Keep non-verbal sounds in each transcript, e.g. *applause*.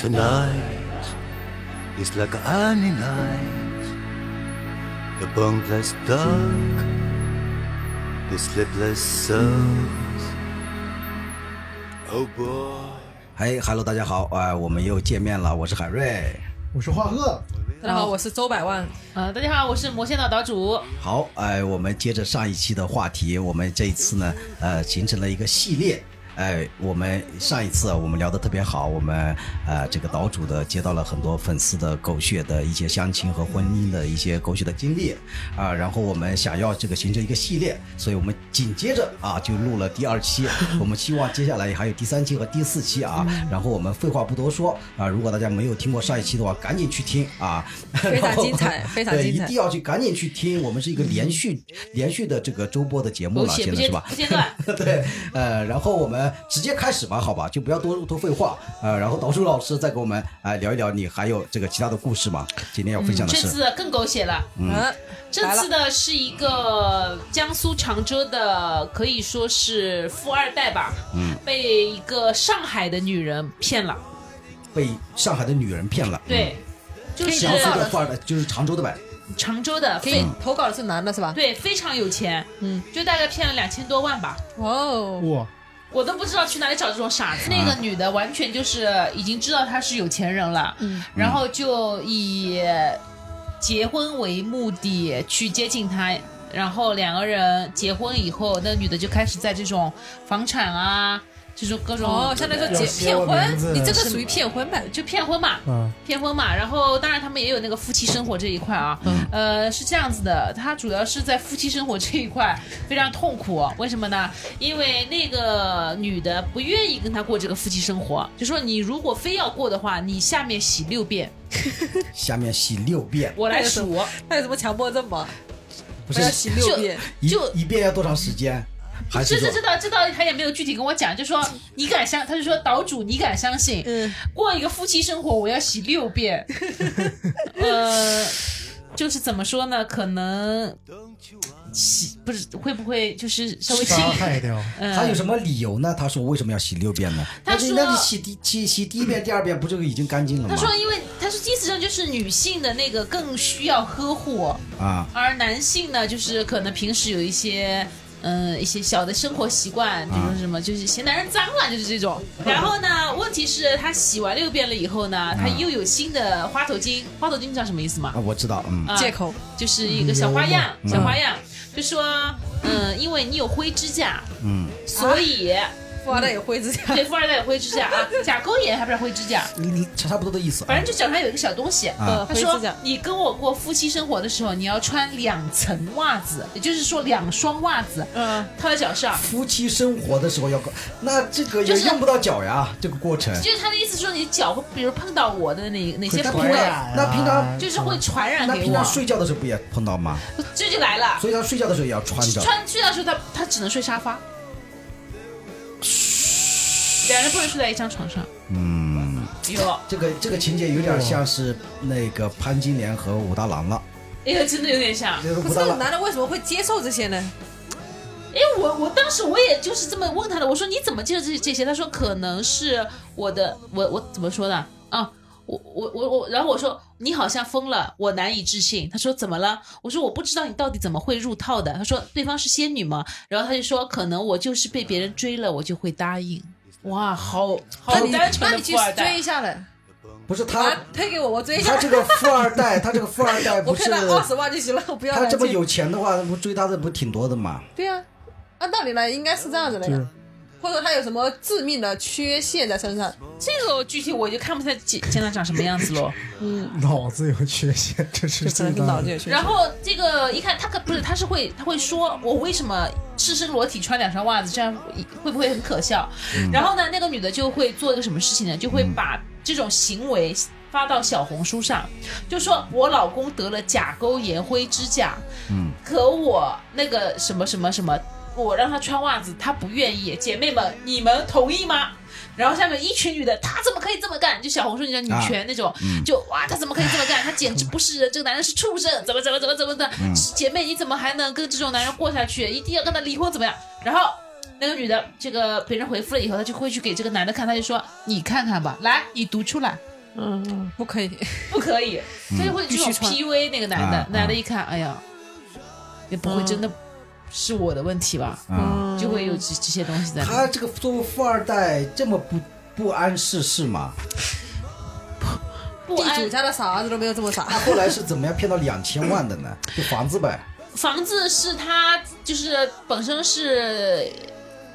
Tonight is like any night. The boundless dark, the sleepless souls. Oh boy. 嗨哈喽，大家好，啊、我们又见面了，我是海瑞。我是华鹤，大家好，我是周百万。呃，大家好，我是魔仙岛岛主。好，哎、我们接着上一期的话题，我们这一次呢，呃，形成了一个系列。哎，我们上一次啊，我们聊得特别好，我们呃这个岛主的接到了很多粉丝的狗血的一些相亲和婚姻的一些狗血的经历啊，然后我们想要这个形成一个系列，所以我们紧接着啊就录了第二期，*laughs* 我们希望接下来还有第三期和第四期啊，然后我们废话不多说啊，如果大家没有听过上一期的话，赶紧去听啊，非常 *laughs* 精彩 *laughs* 非常精彩对一定要去赶紧去听，我们是一个连续连续的这个周播的节目了，现在是吧？不间断。对，呃，然后我们直接开始吧，好吧，就不要多多废话，呃，然后导叔老师再给我们呃聊一聊，你还有这个其他的故事吗？今天要分享的是，这次更狗血了。嗯，这次的是一个江苏常州的，可以说是富二代吧，嗯，被一个上海的女人骗了。被上海的女人骗了，对，就是江苏的富二代就是常州的呗，常州的，可以非投稿的是男的是吧？对非常有钱，嗯，就大概骗了两千多万吧。哦，哇，我都不知道去哪里找这种傻子。那个女的完全就是已经知道他是有钱人了，嗯，然后就以结婚为目的去接近他，然后两个人结婚以后，那女的就开始在这种房产啊，这种各种哦，相当于说结骗婚，你这个属于骗婚吧？就骗婚嘛。嗯，骗婚嘛，然后当然他们也有那个夫妻生活这一块啊，呃是这样子的，他主要是在夫妻生活这一块非常痛苦，为什么呢？因为那个女的不愿意跟他过这个夫妻生活，就说你如果非要过的话，你下面洗六遍，*laughs* 下面洗六遍，我来数，他有什么强迫症吗？不是洗六遍，一就一遍要多长时间？还是说这这这道这道他也没有具体跟我讲，就说你敢相，他就说岛主你敢相信，嗯，过一个夫妻生活我要洗六遍，*laughs* 呃，就是怎么说呢？可能洗不是会不会就是稍微轻杀害掉，嗯，他有什么理由呢？他说为什么要洗六遍呢？他说那你洗第洗洗第一遍、第二遍不就已经干净了吗？他说因为他说意思上就是女性的那个更需要呵护，啊，而男性呢就是可能平时有一些。嗯，一些小的生活习惯，比如说什么，就是嫌男人脏了，就是这种。然后呢，问题是他洗完六遍了以后呢，他又有新的花头巾。花头巾你知道什么意思吗？啊，？我知道，嗯，啊借口，就是一个小花样，小花样，就说，嗯，因为你有灰指甲，嗯，所以富二代有灰指甲，对富二代有灰指甲啊，甲沟炎还不是灰指甲，你你差不多的意思啊。反正就脚上有一个小东西。啊他说灰指甲：“你跟我过夫妻生活的时候，你要穿两层袜子，也就是说两双袜子嗯，套在脚上。夫妻生活的时候要搞，那这个就是也用不到脚呀，这个过程。就是他的意思说，你脚会比如碰到我的哪哪些部位，那平常啊就是会传染给那平常我。睡觉的时候不也碰到吗？这就来了，所以他睡觉的时候也要穿着。穿睡觉的时候他他只能睡沙发，两人不能睡在一张床上。嗯，有，这个这个情节有点像是那个潘金莲和武大郎了。哎呀，真的有点像。可是不是这个男的为什么会接受这些呢？哎，我我当时我也就是这么问他的，我说你怎么接受这这些？他说可能是我的，我我怎么说呢？啊，我我我我，然后我说你好像疯了，我难以置信。他说怎么了？我说我不知道你到底怎么会入套的。他说对方是仙女吗，然后他就说可能我就是被别人追了，我就会答应。哇，好好那你单纯的去追富二代一。下嘞，不是啊他，，推给我，我追一下他。这个富二代，他这个富二代我 *laughs* 不是骗他二十万就行了，我不要他这么有钱的话，不追他的不挺多的吗？对呀、按道理来应该是这样子的呀，或者说他有什么致命的缺陷在身上，这个具体我就看不太见见他长什么样子喽。脑子有缺陷，这是就可能是最大的。脑子有缺陷。然后这个一看，他可不是，他是会，他会说，我为什么赤身裸体穿两双袜子，这样会不会很可笑？然后呢，那个女的就会做一个什么事情呢？就会把这种行为发到小红书上，就说我老公得了甲沟炎、灰指甲，嗯，可我那个什么什么什么，我让他穿袜子，他不愿意。姐妹们，你们同意吗？然后下面一群女的，他怎么可以这么干？就小红书你知道女权那种，就哇，他怎么可以这么干？他简直不是人，这个男人是畜生，怎么怎么怎么怎么的？姐妹，你怎么还能跟这种男人过下去？一定要跟他离婚，怎么样？然后那个女的，这个别人回复了以后，她就会去给这个男的看，她就说：“你看看吧，来，你读出来。”嗯嗯，不可以。不可以，*laughs* 他就会这种必须穿 PUA 那个男的啊，男的一看，哎呀，也不会真的是我的问题吧？嗯，就会有这这些东西在。他这个作为富二代这么不不谙世事吗？不安地主家的傻儿子都没有这么傻。他后来是怎么样骗到两千万的呢？*laughs* 就房子呗。房子是他就是本身是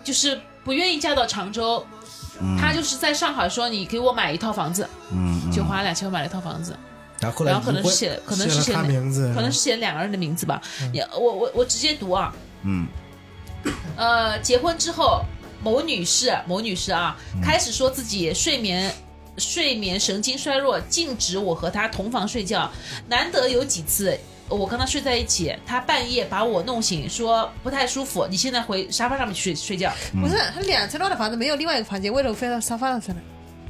就是不愿意嫁到常州，他就是在上海说你给我买一套房子，嗯，嗯就花两千万买了一套房子，然后后来然后可能是写可能是写名字，可能是写两个人的名字吧。也我我我直接读啊，嗯 *coughs* 呃，结婚之后，某女士，某女士啊，开始说自己睡眠睡眠神经衰弱，禁止我和她同房睡觉。难得有几次我跟她睡在一起，她半夜把我弄醒，说不太舒服，你现在回沙发上面去睡睡觉。不是，他两千多的房子没有另外一个房间，为什么非要沙发上去呢？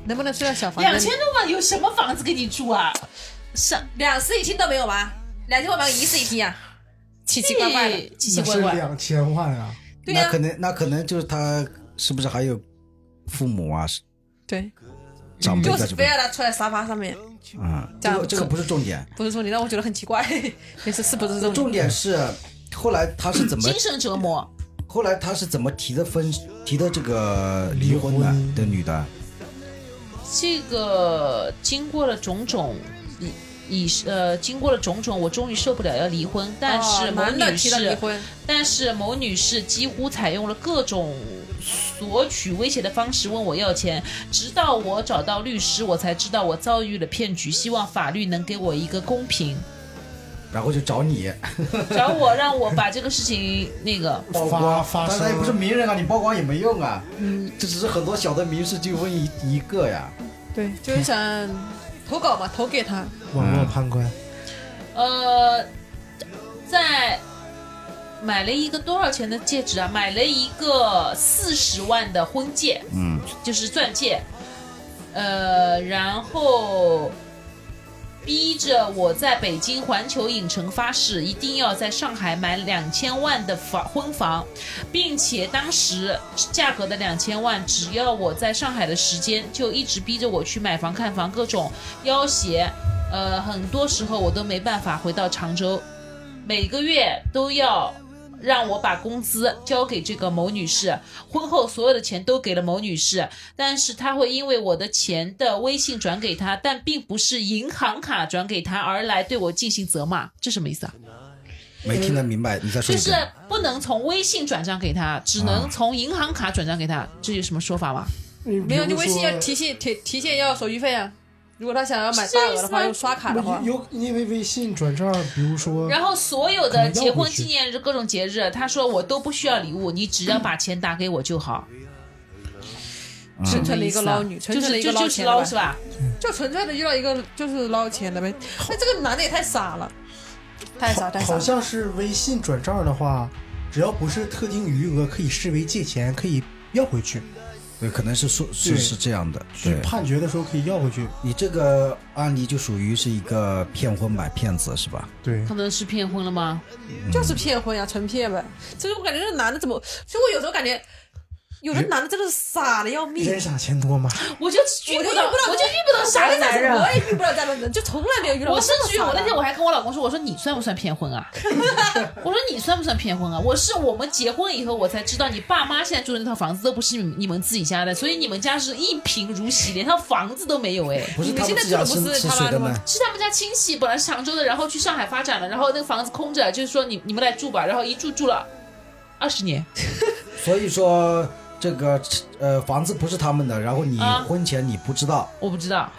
能不能睡到小房间？两千多万有什么房子给你住啊？上两室一厅都没有吗？两千万买个一室一厅啊？奇奇怪怪的。奇奇怪怪。两千万啊！对呀那可能那可能就是他是不是还有父母啊对，长辈就是非？要他坐在沙发上面，嗯，这个这个不是重点，不是重点让我觉得很奇怪，*laughs* 也是是不是重点重点是后来他是怎么精神折磨，后来他是怎么提的分提的这个离婚的离婚的女的？这个经过了种种，以以呃经过了种种，我终于受不了要离婚。但是哦某女士，婚，但是某女士几乎采用了各种索取威胁的方式问我要钱，直到我找到律师，我才知道我遭遇了骗局。希望法律能给我一个公平，然后就找你 *laughs* 找我让我把这个事情那个曝光，发但他也不是名人啊，你曝光也没用啊。嗯，这只是很多小的民事纠纷一一个呀。对，就是想投稿吧，投给他。网络判官，呃，在买了一个多少钱的戒指啊？买了一个四十万的婚戒，嗯，就是钻戒。呃，然后逼着我在北京环球影城发誓，一定要在上海买两千万的房婚房，并且当时价格的两千万，只要我在上海的时间，就一直逼着我去买房看房，各种要挟。呃，很多时候我都没办法回到常州，每个月都要让我把工资交给这个某女士，婚后所有的钱都给了某女士，但是他会因为我的钱的微信转给她，但并不是银行卡转给她，而来对我进行责骂，这什么意思啊？没听得明白，你再说就是。不能从微信转账给她，只能从银行卡转账给她，这有什么说法吗？没有，你微信要提现提提现要手续费啊。如果他想要买大额的话，用刷卡的话，有有因为微信转账，比如说，然后所有的结婚纪念日、各种节日，他说我都不需要礼物，你只要把钱打给我就好。纯粹的一个捞女，就纯粹的一个是就就是钱？捞是吧？就纯粹的遇到一个就是捞钱的呗。那这个男的也太傻了，太傻太傻好。像是微信转账的话，只要不是特定余额，可以视为借钱，可以要回去。对，可能是说是是这样的。是对，判决的时候可以要回去。你这个案例就属于是一个骗婚买骗子是吧？对，可能是骗婚了吗？就是骗婚呀，纯骗呗。其实我感觉这男的怎么，所以我有时候感觉，有的男的真的是傻的要命。人傻钱多嘛。我就遇不到，我就遇不到，傻的男人。我也遇不到这样的人，就从来没有遇到过我甚至于。我那天我还跟我老公说，我说你算不算骗婚啊？*laughs* 我说你算不算骗婚啊？我是我们结婚以后我才知道，你爸妈现在住的那套房子都不是你你们自己家的，所以你们家是一贫如洗，连套房子都没有哎。不是你们现在他们家住的不是他妈的吗？是他们家亲戚本来是常州的，然后去上海发展了，然后那个房子空着，就是说你你们来住吧，然后一住住了二十年。*laughs* 所以说这个呃房子不是他们的，然后你啊婚前你不知道，我不知道，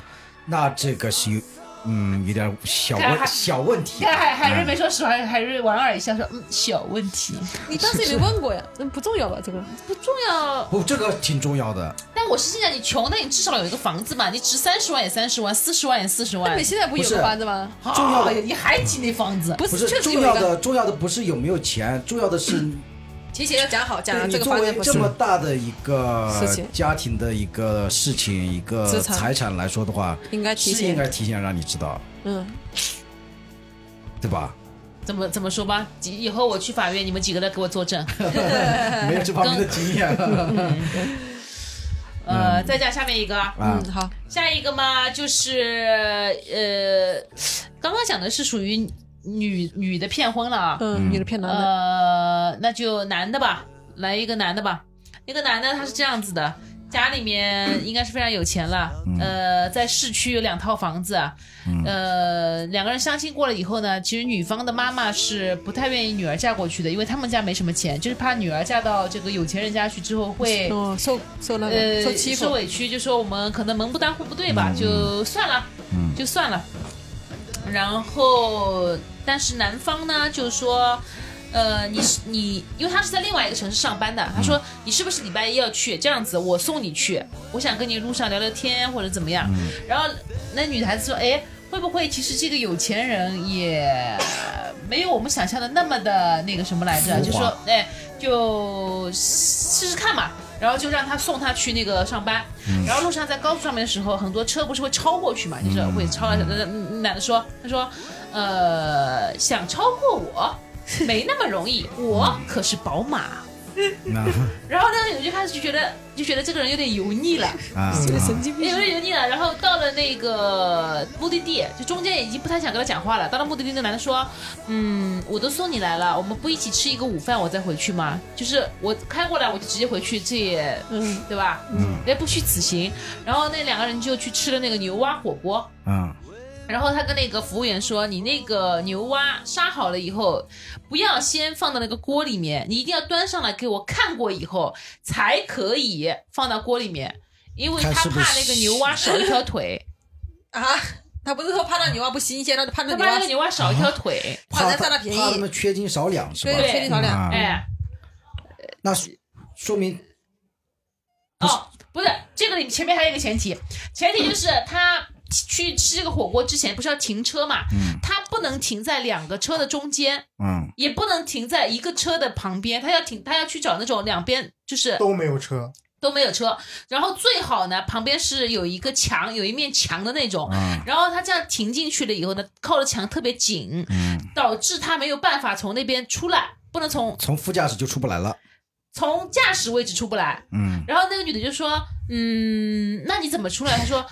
那这个是有嗯有点小问小问题。看海海瑞嗯没说实话，海瑞莞尔一笑说嗯小问题你当时也没问过呀，*laughs* 那不重要吧？这个不重要。不，这个挺重要的。但我是心想，你穷，那你至少有一个房子嘛，你值三十万也三十万，四十万也四十万那你。现在不有不是个房子吗？重要的哎呀你还提那房子？不不是确实有一个重要的，重要的不是有没有钱，重要的是提前要讲好，讲这个你作为房子不是。这么大的一个事情。家庭的一个事情、一个资产。财产来说的话，应该提是应，该提前让你知道，嗯，对吧？怎么怎么说吧？以以后我去法院，你们几个来给我作证。*laughs* *laughs* 没有这方面的经验。呃，再讲下面一个，啊。嗯，好，下一个嘛就是呃，刚刚讲的是属于女女的骗婚了啊，嗯，女的骗男的，呃，那就男的吧，来一个男的吧。一个男的他是这样子的，家里面应该是非常有钱了，呃，在市区有两套房子，呃，两个人相亲过了以后呢，其实女方的妈妈是不太愿意女儿嫁过去的，因为他们家没什么钱，就是怕女儿嫁到这个有钱人家去之后会。哦，受受那个呃，受欺负，受委屈，就说我们可能门不当户不对吧，就算了，就算了。然后，但是男方呢，就说，呃，你是你，因为他是在另外一个城市上班的，他说你是不是礼拜一要去？这样子，我送你去，我想跟你路上聊聊天或者怎么样。然后那女孩子说，哎，会不会其实这个有钱人也没有我们想象的那么的那个什么来着？就说，哎，就试试看嘛。然后就让他送他去那个上班，然后路上在高速上面的时候，很多车不是会超过去嘛，就是会超了。那那男的说，他说，呃，想超过我 *laughs* 没那么容易，我可是宝马。*laughs* 然后那个女的就开始就觉得就觉得这个人有点油腻了，啊，神经病有，点油腻了。然后到了那个目的地，就中间已经不太想跟他讲话了。到了目的地，那男的说：“嗯，我都送你来了，我们不一起吃一个午饭，我再回去吗？就是我开过来，我就直接回去，这也嗯，对吧？嗯，也不虚此行。然后那两个人就去吃了那个牛蛙火锅。嗯然后他跟那个服务员说：“你那个牛蛙杀好了以后，不要先放到那个锅里面，你一定要端上来给我看过以后才可以放到锅里面，因为他怕那个 *laughs* 牛蛙少一条腿，啊，他不是说怕那牛蛙不新鲜，他就怕那牛蛙那个牛蛙少一条腿。怕怕人占了便宜。怕他们缺斤少两是吧？对，缺斤少两，啊哎，那说说明哦，不是，这个里前面还有一个前提，前提就是他去吃这个火锅之前不是要停车嘛？他不能停在两个车的中间，嗯也不能停在一个车的旁边，他要停，他要去找那种两边就是都没有车，都没有车，然后最好呢旁边是有一个墙，有一面墙的那种，嗯然后他这样停进去了以后呢，靠的墙特别紧，嗯，导致他没有办法从那边出来，不能从从副驾驶就出不来了。从驾驶位置出不来。嗯然后那个女的就说：“嗯，那你怎么出来？”他说：“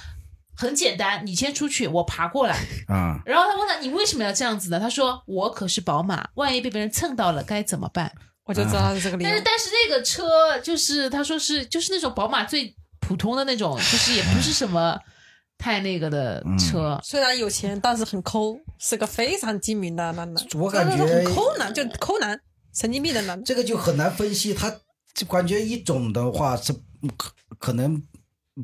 很简单，你先出去，我爬过来。*laughs* 啊”然后他问他：“你为什么要这样子呢？”他说：“我可是宝马，万一被别人蹭到了该怎么办我就知道他是这个？”理由但是。但是那个车就是他说是就是那种宝马最普通的那种，就是也不是什么太那个的车。虽然有钱，但是很抠，是个非常精明的男的。我感觉很抠男，就抠男，神经病的男。这个就很难分析，他就感觉一种的话是可可能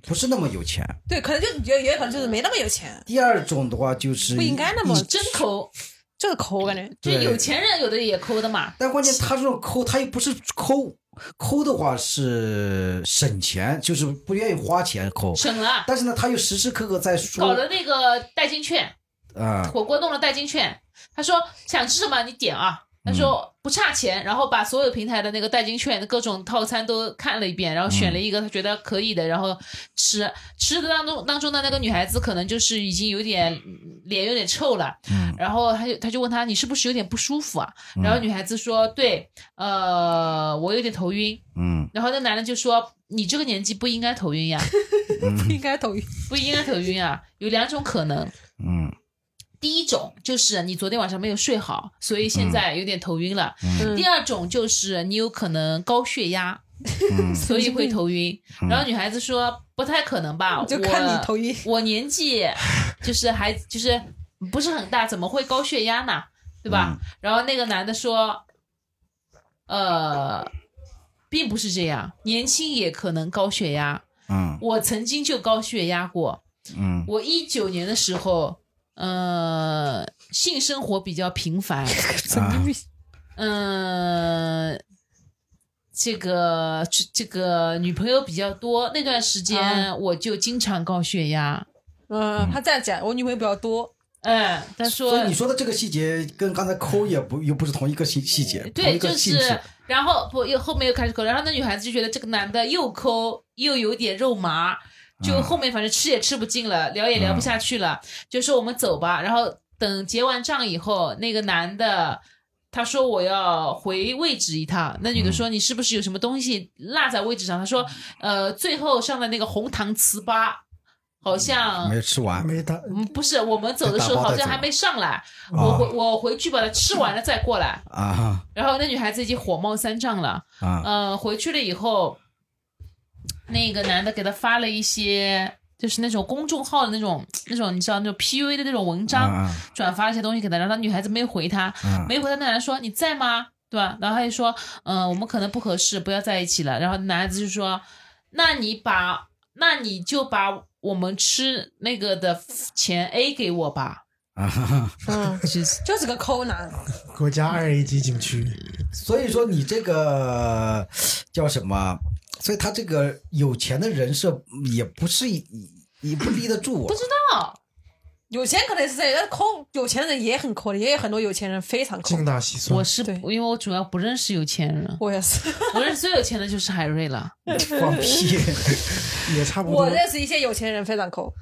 不是那么有钱，对，可能就也也可能就是没那么有钱，第二种的话就是不应该那么真抠，就是抠，我感觉。就有钱人有的也抠的嘛。但关键他这种抠，他又不是抠，抠的话是省钱，就是不愿意花钱抠。省了，但是呢，他又时时刻刻在搞说了那个代金券，啊，火锅弄了代金券，他说想吃什么你点啊。他说不差钱，然后把所有平台的那个代金券的各种套餐都看了一遍，然后选了一个他觉得可以的，然后吃吃的当中当中的那个女孩子可能就是已经有点嗯脸有点臭了，然后他就他就问他你是不是有点不舒服啊？然后女孩子说对，呃，我有点头晕。嗯然后那男的就说你这个年纪不应该头晕呀，*laughs* 不应该头晕。不应该头晕啊，有两种可能。嗯第一种就是你昨天晚上没有睡好，所以现在有点头晕了。嗯第二种就是你有可能高血压，嗯所以会头晕。然后女孩子说不太可能吧，就看你头晕我。我年纪就是还就是不是很大，怎么会高血压呢？对吧？然后那个男的说，呃，并不是这样，年轻也可能高血压。嗯我曾经就高血压过，嗯我一九年的时候，呃，性生活比较频繁，神经病。嗯、这个这这个女朋友比较多，那段时间我就经常高血压。嗯，他这样讲，我女朋友比较多。嗯，他说所以你说的这个细节跟刚才抠也不又不是同一个细细节，对，就是。，然后不又后面又开始抠，然后那女孩子就觉得这个男的又抠又有点肉麻，就后面反正吃也吃不进了，聊也聊不下去了，就说我们走吧。然后等结完账以后，那个男的他说我要回位置一趟，那女的说你是不是有什么东西落在位置上？他说呃，最后上的那个红糖糍粑好像没吃完，没打嗯，不是，我们走的时候好像还没上来，我回我回去把它吃完了再过来。啊。然后那女孩子已经火冒三丈了，啊。呃，回去了以后，那个男的给他发了一些，就是那种公众号的那种那种，你知道那种 PUA 的那种文章，啊转发一些东西给他，然后那女孩子没回他，啊没回他，那男的说你在吗？对吧？然后他就说，嗯、我们可能不合适，不要在一起了。然后男孩子就说，那你把，那你就把我们吃那个的钱 A 给我吧。啊！嗯，*laughs* 就是个抠男，国家二 A 级景区，所以说你这个叫什么？所以他这个有钱的人设也不是也不立得住、啊不知道，有钱可能是这样，但是抠有钱人也很抠的，也有很多有钱人非常抠精。打细算我。是对因为我主要不认识有钱人，我也是，我认识最有钱的就是海瑞了。放屁！*laughs* 也差不多我。认识一些有钱人非常抠，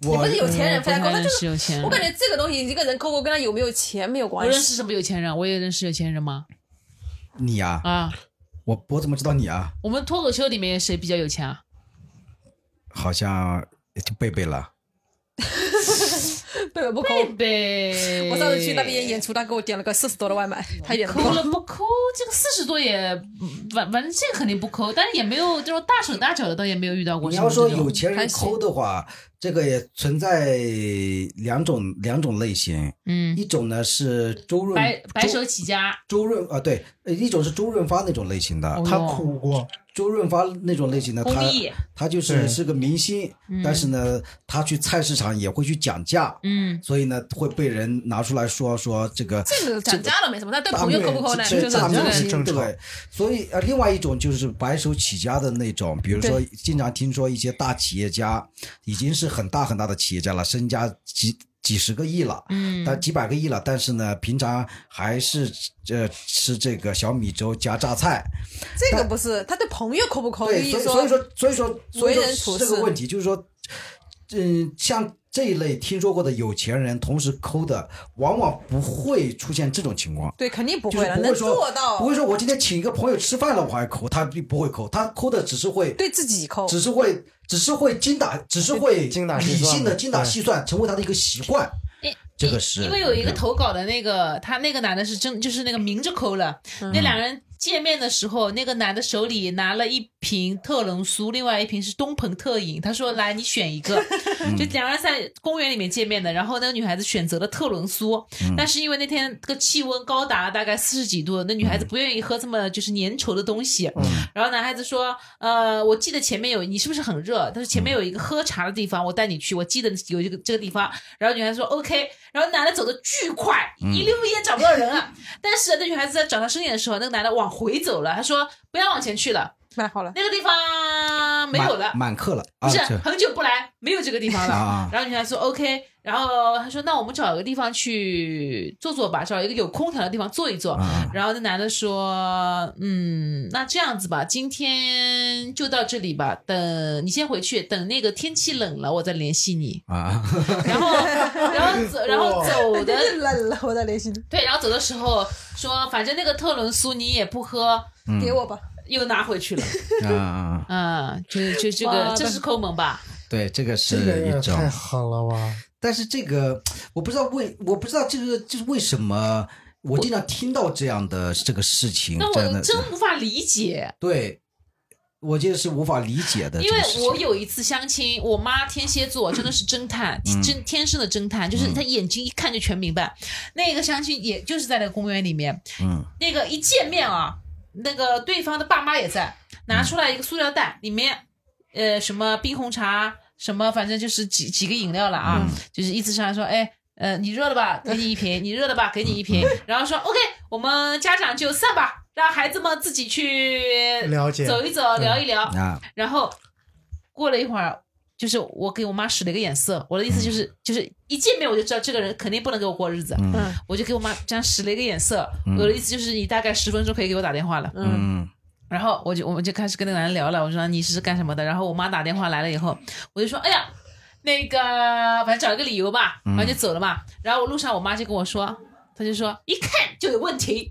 也我不是有钱人非常抠，不太认他就是有钱人。我感觉这个东西，一个人抠抠跟他有没有钱没有关系。认识什么有钱人？我也认识有钱人吗？你呀、啊，我我怎么知道你啊？我们脱口秀里面谁比较有钱啊？好像就贝贝了。*laughs* 贝贝，不抠。贝，我上次去那边演出，他给我点了个四十多的外卖，他一点抠抠。了不抠，这个四十多也嗯反反正这个肯定不抠，但是也没有这种大手大脚的，倒也没有遇到过你要说。有钱人抠的话，这个也存在两种两种类型。嗯，一种呢是周润白白手周起家，周润啊，对，呃一种是周润发那种类型的。哦他哭过，周润发那种类型的，他，他就是是个明星，但是呢，他去菜市场也会去讲价，嗯，所以呢会被人拿出来说说这个这个讲价了没什么，但对大朋友抠不抠呢？就是这大明星正常对不对？所以呃，另外一种就是白手起家的那种，比如说经常听说一些大企业家已经是很大很大的企业家了，身家几几十个亿了，嗯但几百个亿了，但是呢，平常还是呃吃这个小米粥加榨菜，这个不是他对朋友可不抠？对，意思所以所以说所以说所以为人处这个问题就是说，嗯，像这一类听说过的有钱人，同时抠的，往往不会出现这种情况。对，肯定不会了，能不会说做到不会说我今天请一个朋友吃饭了，我还抠，他并不会抠，他抠的只是会，对自己抠。只是会，只是会精打，只是会精打细算理性的精打细算，成为他的一个习惯。因这个是因为有一个投稿的那个，他那个男的是真就是那个明着抠了，嗯那两人见面的时候，那个男的手里拿了一瓶特仑苏，另外一瓶是东鹏特饮，他说来你选一个，嗯。就两人在公园里面见面的，然后那个女孩子选择了特仑苏，嗯。但是因为那天这个气温高达大概四十几度，那女孩子不愿意喝这么就是粘稠的东西，嗯。然后男孩子说，呃，我记得前面有你是不是很热？他说前面有一个喝茶的地方，我带你去，我记得有一个这个地方。然后女孩子说 OK，然后男的走的巨快，一溜烟找不到人了。但是那女孩子在找他身影的时候，那个男的往回走了，他说不要往前去了，买好了，那个地方没有了满。满课了啊，不是这很久不来，没有这个地方了。啊然后女孩说 OK，然后他说那我们找一个地方去坐坐吧，找一个有空调的地方坐一坐。啊然后那男的说，嗯，那这样子吧，今天就到这里吧，等你先回去，等那个天气冷了，我再联系你。啊，然后，*laughs* 然后走，然后走的冷了，我再联系你，对，然后走的时候说，反正那个特仑苏你也不喝，给我吧。又拿回去了。*laughs* 啊啊，嗯，就就这个，这是抠门吧？对，这个是一种太狠了吧！但是这个我不知道为我不知道这个就是为什么我经常听到这样的这个事情，那真的我真无法理解。对，我觉得是无法理解的。因为我有一次相亲，我妈天蝎座 *coughs* 真的是侦探，真天生的侦探，就是她眼睛一看就全明白。那个相亲也就是在那个公园里面，嗯那个一见面啊，那个对方的爸妈也在，拿出来一个塑料袋，里面呃什么冰红茶，什么反正就是几几个饮料了啊，就是意思上来说，哎。呃，你热了吧？给你一瓶。*laughs* 你热了吧？给你一瓶。*laughs* 然后说 OK，我们家长就散吧，让孩子们自己去了解走一走，聊一聊。啊，然后过了一会儿，就是我给我妈使了一个眼色，我的意思就是，就是一见面我就知道这个人肯定不能给我过日子，嗯我就给我妈这样使了一个眼色，我的意思就是你大概十分钟可以给我打电话了。嗯然后我就我们就开始跟那个男人聊了，我说你是干什么的？然后我妈打电话来了以后，我就说哎呀，那个反正找一个理由吧，然后就走了嘛。然后我路上我妈就跟我说，她他就说一看就有问题。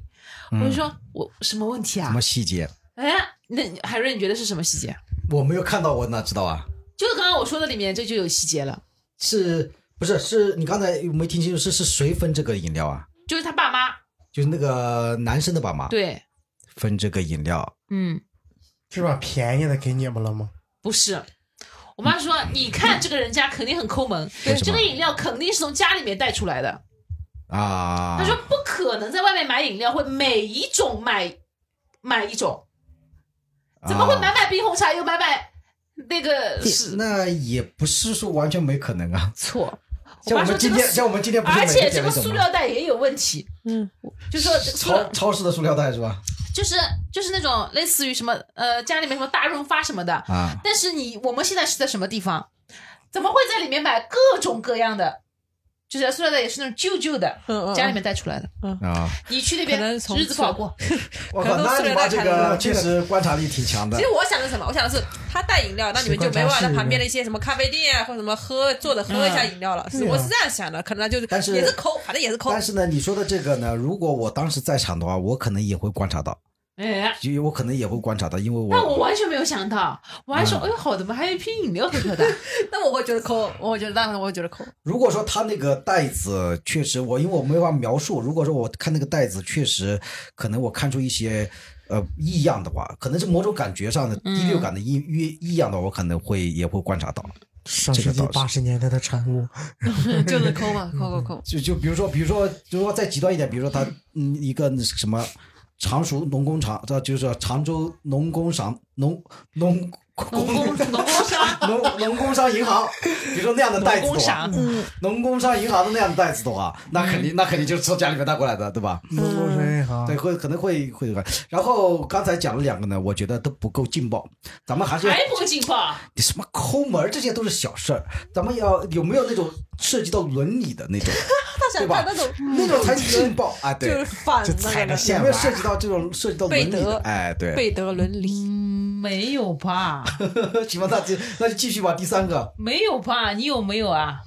我就说我什么问题啊什么？细节？哎，那海瑞你觉得是什么细节？我没有看到，我哪知道啊？就是刚刚我说的里面这就有细节了，是不是？是你刚才有没听清楚？是是谁分这个饮料啊？就是他爸妈就是那个男生的爸妈对，分这个饮料嗯，是把便宜的给你们了吗？不是。我妈说：“你看这个人家肯定很抠门，这个饮料肯定是从家里面带出来的。啊。她说不可能在外面买饮料会每一种买买一种，怎么会买买冰红茶又买买那个是那也不是说完全没可能啊。错。我像我们今天，像我们今天不是每而且这个塑料袋也有问题，嗯，就说超超市的塑料袋是吧？就是就是那种类似于什么呃家里面什么大润发什么的，啊，但是你我们现在是在什么地方？怎么会在里面买各种各样的？就是塑料袋也是那种旧旧的，嗯嗯家里面带出来的。啊！你去那可能边从日子不好过，*laughs* 我靠，可能那你妈这塑料袋看得到个确实观察力挺强的其实。我想的是什么？我想的是他带饮料，那你们就没法在旁边的一些什么咖啡店啊，或者什么喝坐着喝一下饮料了。我是这样想的，可能就是但是也是抠，反正也是抠但。是呢，你说的这个呢，如果我当时在场的话，我可能也会观察到，哎，就我可能也会观察到，因为但我我完全没有想到，我还说，嗯哎呦，好的嘛，还有一瓶饮料喝喝的。*laughs* 那我会觉得抠，我觉得当然我会觉得抠。如果说他那个袋子确实我，因为我没法描述，如果说我看那个袋子确实可能我看出一些呃异样的话，可能是某种感觉上的第六感的异异异样的话，我可能会也会观察到。上世纪八十年代的产物，*laughs* 就是抠嘛，抠抠抠。就就比如说，比如说，就是说再极端一点，比如说他嗯一个那什么常熟农工厂，这就是常州农工商农农农工农工，农 *laughs* 农工商银行，比如说那样的袋子的话农工商，，嗯，农工商银行的那样的袋子的话，那肯定那肯定就是从家里面带过来的，对吧？农工商银行，对，会可能会会。然后刚才讲了两个呢，我觉得都不够劲爆，咱们还是还不够劲爆。你什么抠门儿这些都是小事儿，咱们要有没有那种涉及到伦理的那种，*laughs* 对吧那种那种才劲爆啊？对就是，反的线有没有涉及到这种涉及到伦理的？哎，对，背德伦理。嗯，没有吧？行吧，那就那就继续吧。第三个，没有吧？你有没有啊？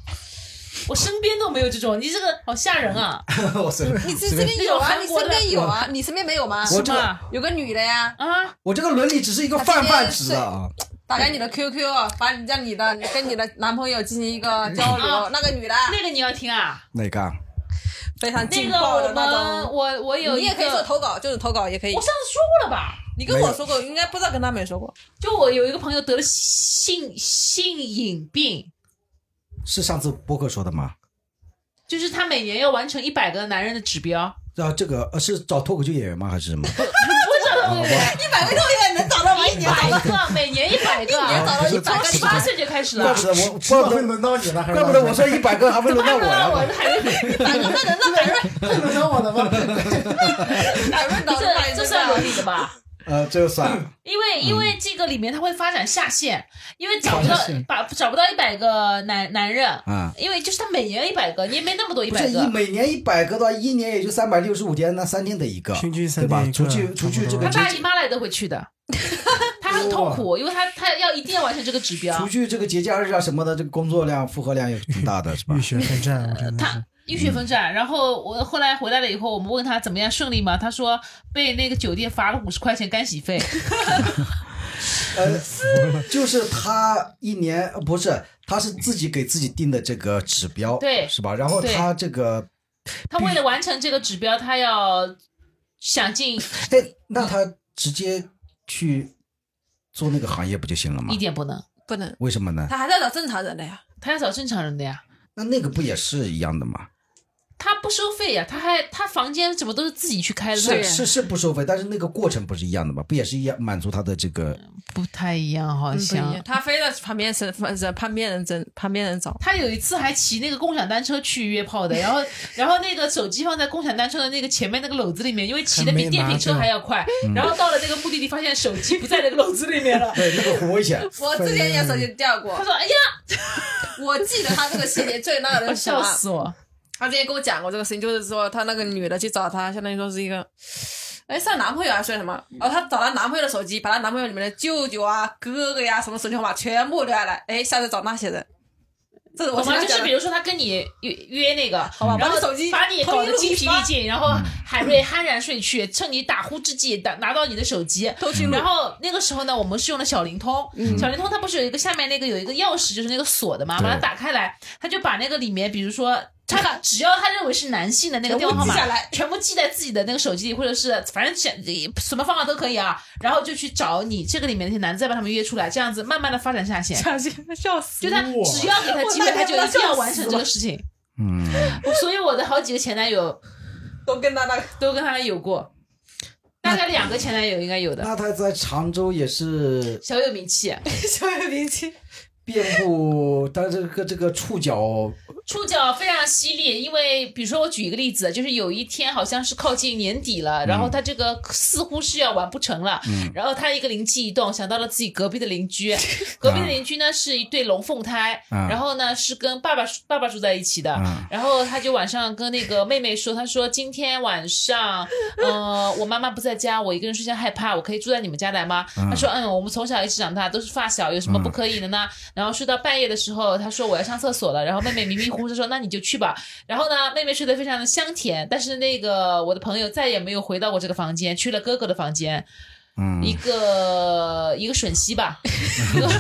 我身边都没有这种，你这个好吓人啊！*laughs* 我随你这这边有啊，你身边有啊，你身边没有吗？我这个有个女的呀，啊，我这个伦理只是一个泛泛指的啊，打开你的 QQ，把你让你的跟你的男朋友进行一个交流啊。那个女的那个你要听啊？哪个啊？非常那个劲爆的那种。我我有你也可以做，投稿，就是投稿也可以我。上次说过了吧？你跟我说过，应该不知道跟他没说过。就我有一个朋友得了性性瘾病，是上次播客说的吗？就是他每年要完成一百个男人的指标。啊，这个呃是找脱口秀演员吗？还是什么？不是好吧一百个肉也能找到吗？一一年找到，百个，每年一百个，一年找到一百个。从十八岁就开始了怪。不得我，知道会怪不得，轮到你了，还是怪不得我说一百个还没轮到我呢。我的海瑞，百个那能让百瑞，会轮到我的吗？*laughs* *laughs* 百瑞找 *laughs* 这到百这算合理的吧？呃，这个算 *coughs* 因为因为这个里面它会发展下线，因为找不到把找不到一百个男男人，啊。因为就是他每年一百个，你也没那么多一不是一百个。每年一百个的话，一年也就三百六十五天，那三天得一个，平均三对吧天一？个除去除去这个他大姨妈来都会去的，*laughs* 他很痛苦，因为他他要一定要完成这个指标除。去这个节假日啊什么的，这个工作量负荷量也挺大的，是吧他。*laughs* 浴血奋战，然后我后来回来了以后，我们问他怎么样顺利吗？他说被那个酒店罚了五十块钱干洗费。*laughs* 呃，就是他一年呃不是，他是自己给自己定的这个指标，对是吧？然后他这个，他为了完成这个指标，他要想尽哎，那他直接去做那个行业不就行了吗一？点不能，不能，为什么呢？他还是要找正常人的呀。他要找正常人的呀。那那个不也是一样的吗？他不收费呀，他还他房间怎么都是自己去开的，他是是是不收费，但是那个过程不是一样的吗？不也是一样满足他的这个？不太一样，好像样。他非在旁边是是旁边人争，旁边人找。他有一次还骑那个共享单车去约炮的，然后 *laughs* 然后那个手机放在共享单车的那个前面那个篓子里面，因为骑的比电瓶车还要快，然后到了那个目的地，发现手机不在那个篓子里面了。*laughs* 对，那个很危险。我之前也手机掉过他，说：“哎呀，*laughs* 我记得他这个细节最那个我人笑死我！他之前跟我讲过这个事情，就是说他那个女的去找他，相当于说是一个，哎，算男朋友还是算什么？然后她找他男朋友的手机，把他男朋友里面的舅舅啊、哥哥呀、什么手机号码全部留下来，哎，下次找那些人。这是我懂吗？经常讲的。就是比如说他跟你约约那个，吧然后把你手机把你搞得精疲力尽，然后嗯海瑞酣然睡去，趁你打呼之际打拿到你的手机，*laughs* 然后那个时候呢，我们是用的小灵通，嗯小灵通它不是有一个下面那个有一个钥匙，就是那个锁的嘛，把它打开来，他就把那个里面，比如说。他把只要他认为是男性的那个电话号码，全部记下来全部记在自己的那个手机里，或者是反正想什么方法都可以啊，然后就去找你这个里面那些男的，再把他们约出来，这样子慢慢的发展下线。下线笑死就他只要给他机会，他就一定要完成这个事情。*laughs* 嗯，所以我的好几个前男友 *laughs* 都跟他那个都跟他有过，大概两个前男友应该有的，那他在常州也是小有名气。*laughs* 小有名气，遍布，但这个这个触角，触角非常犀利，因为比如说我举一个例子，就是有一天好像是靠近年底了，然后他这个似乎是要完不成了，然后他一个灵机一动，想到了自己隔壁的邻居，*laughs* 隔壁的邻居呢是一对龙凤胎，啊。然后呢是跟爸爸爸爸住在一起的，啊。然后他就晚上跟那个妹妹说，他说今天晚上，*laughs* 呃，我妈妈不在家，我一个人睡觉害怕，我可以住在你们家来吗？他说，嗯，我们从小一起长大，都是发小，有什么不可以的呢？然后睡到半夜的时候，他说我要上厕所了，然后妹妹迷迷糊糊的说，那你就去吧。然后呢，妹妹睡得非常的香甜，但是那个我的朋友再也没有回到我这个房间，去了哥哥的房间，嗯。一个一个吮吸吧，一 *laughs* 个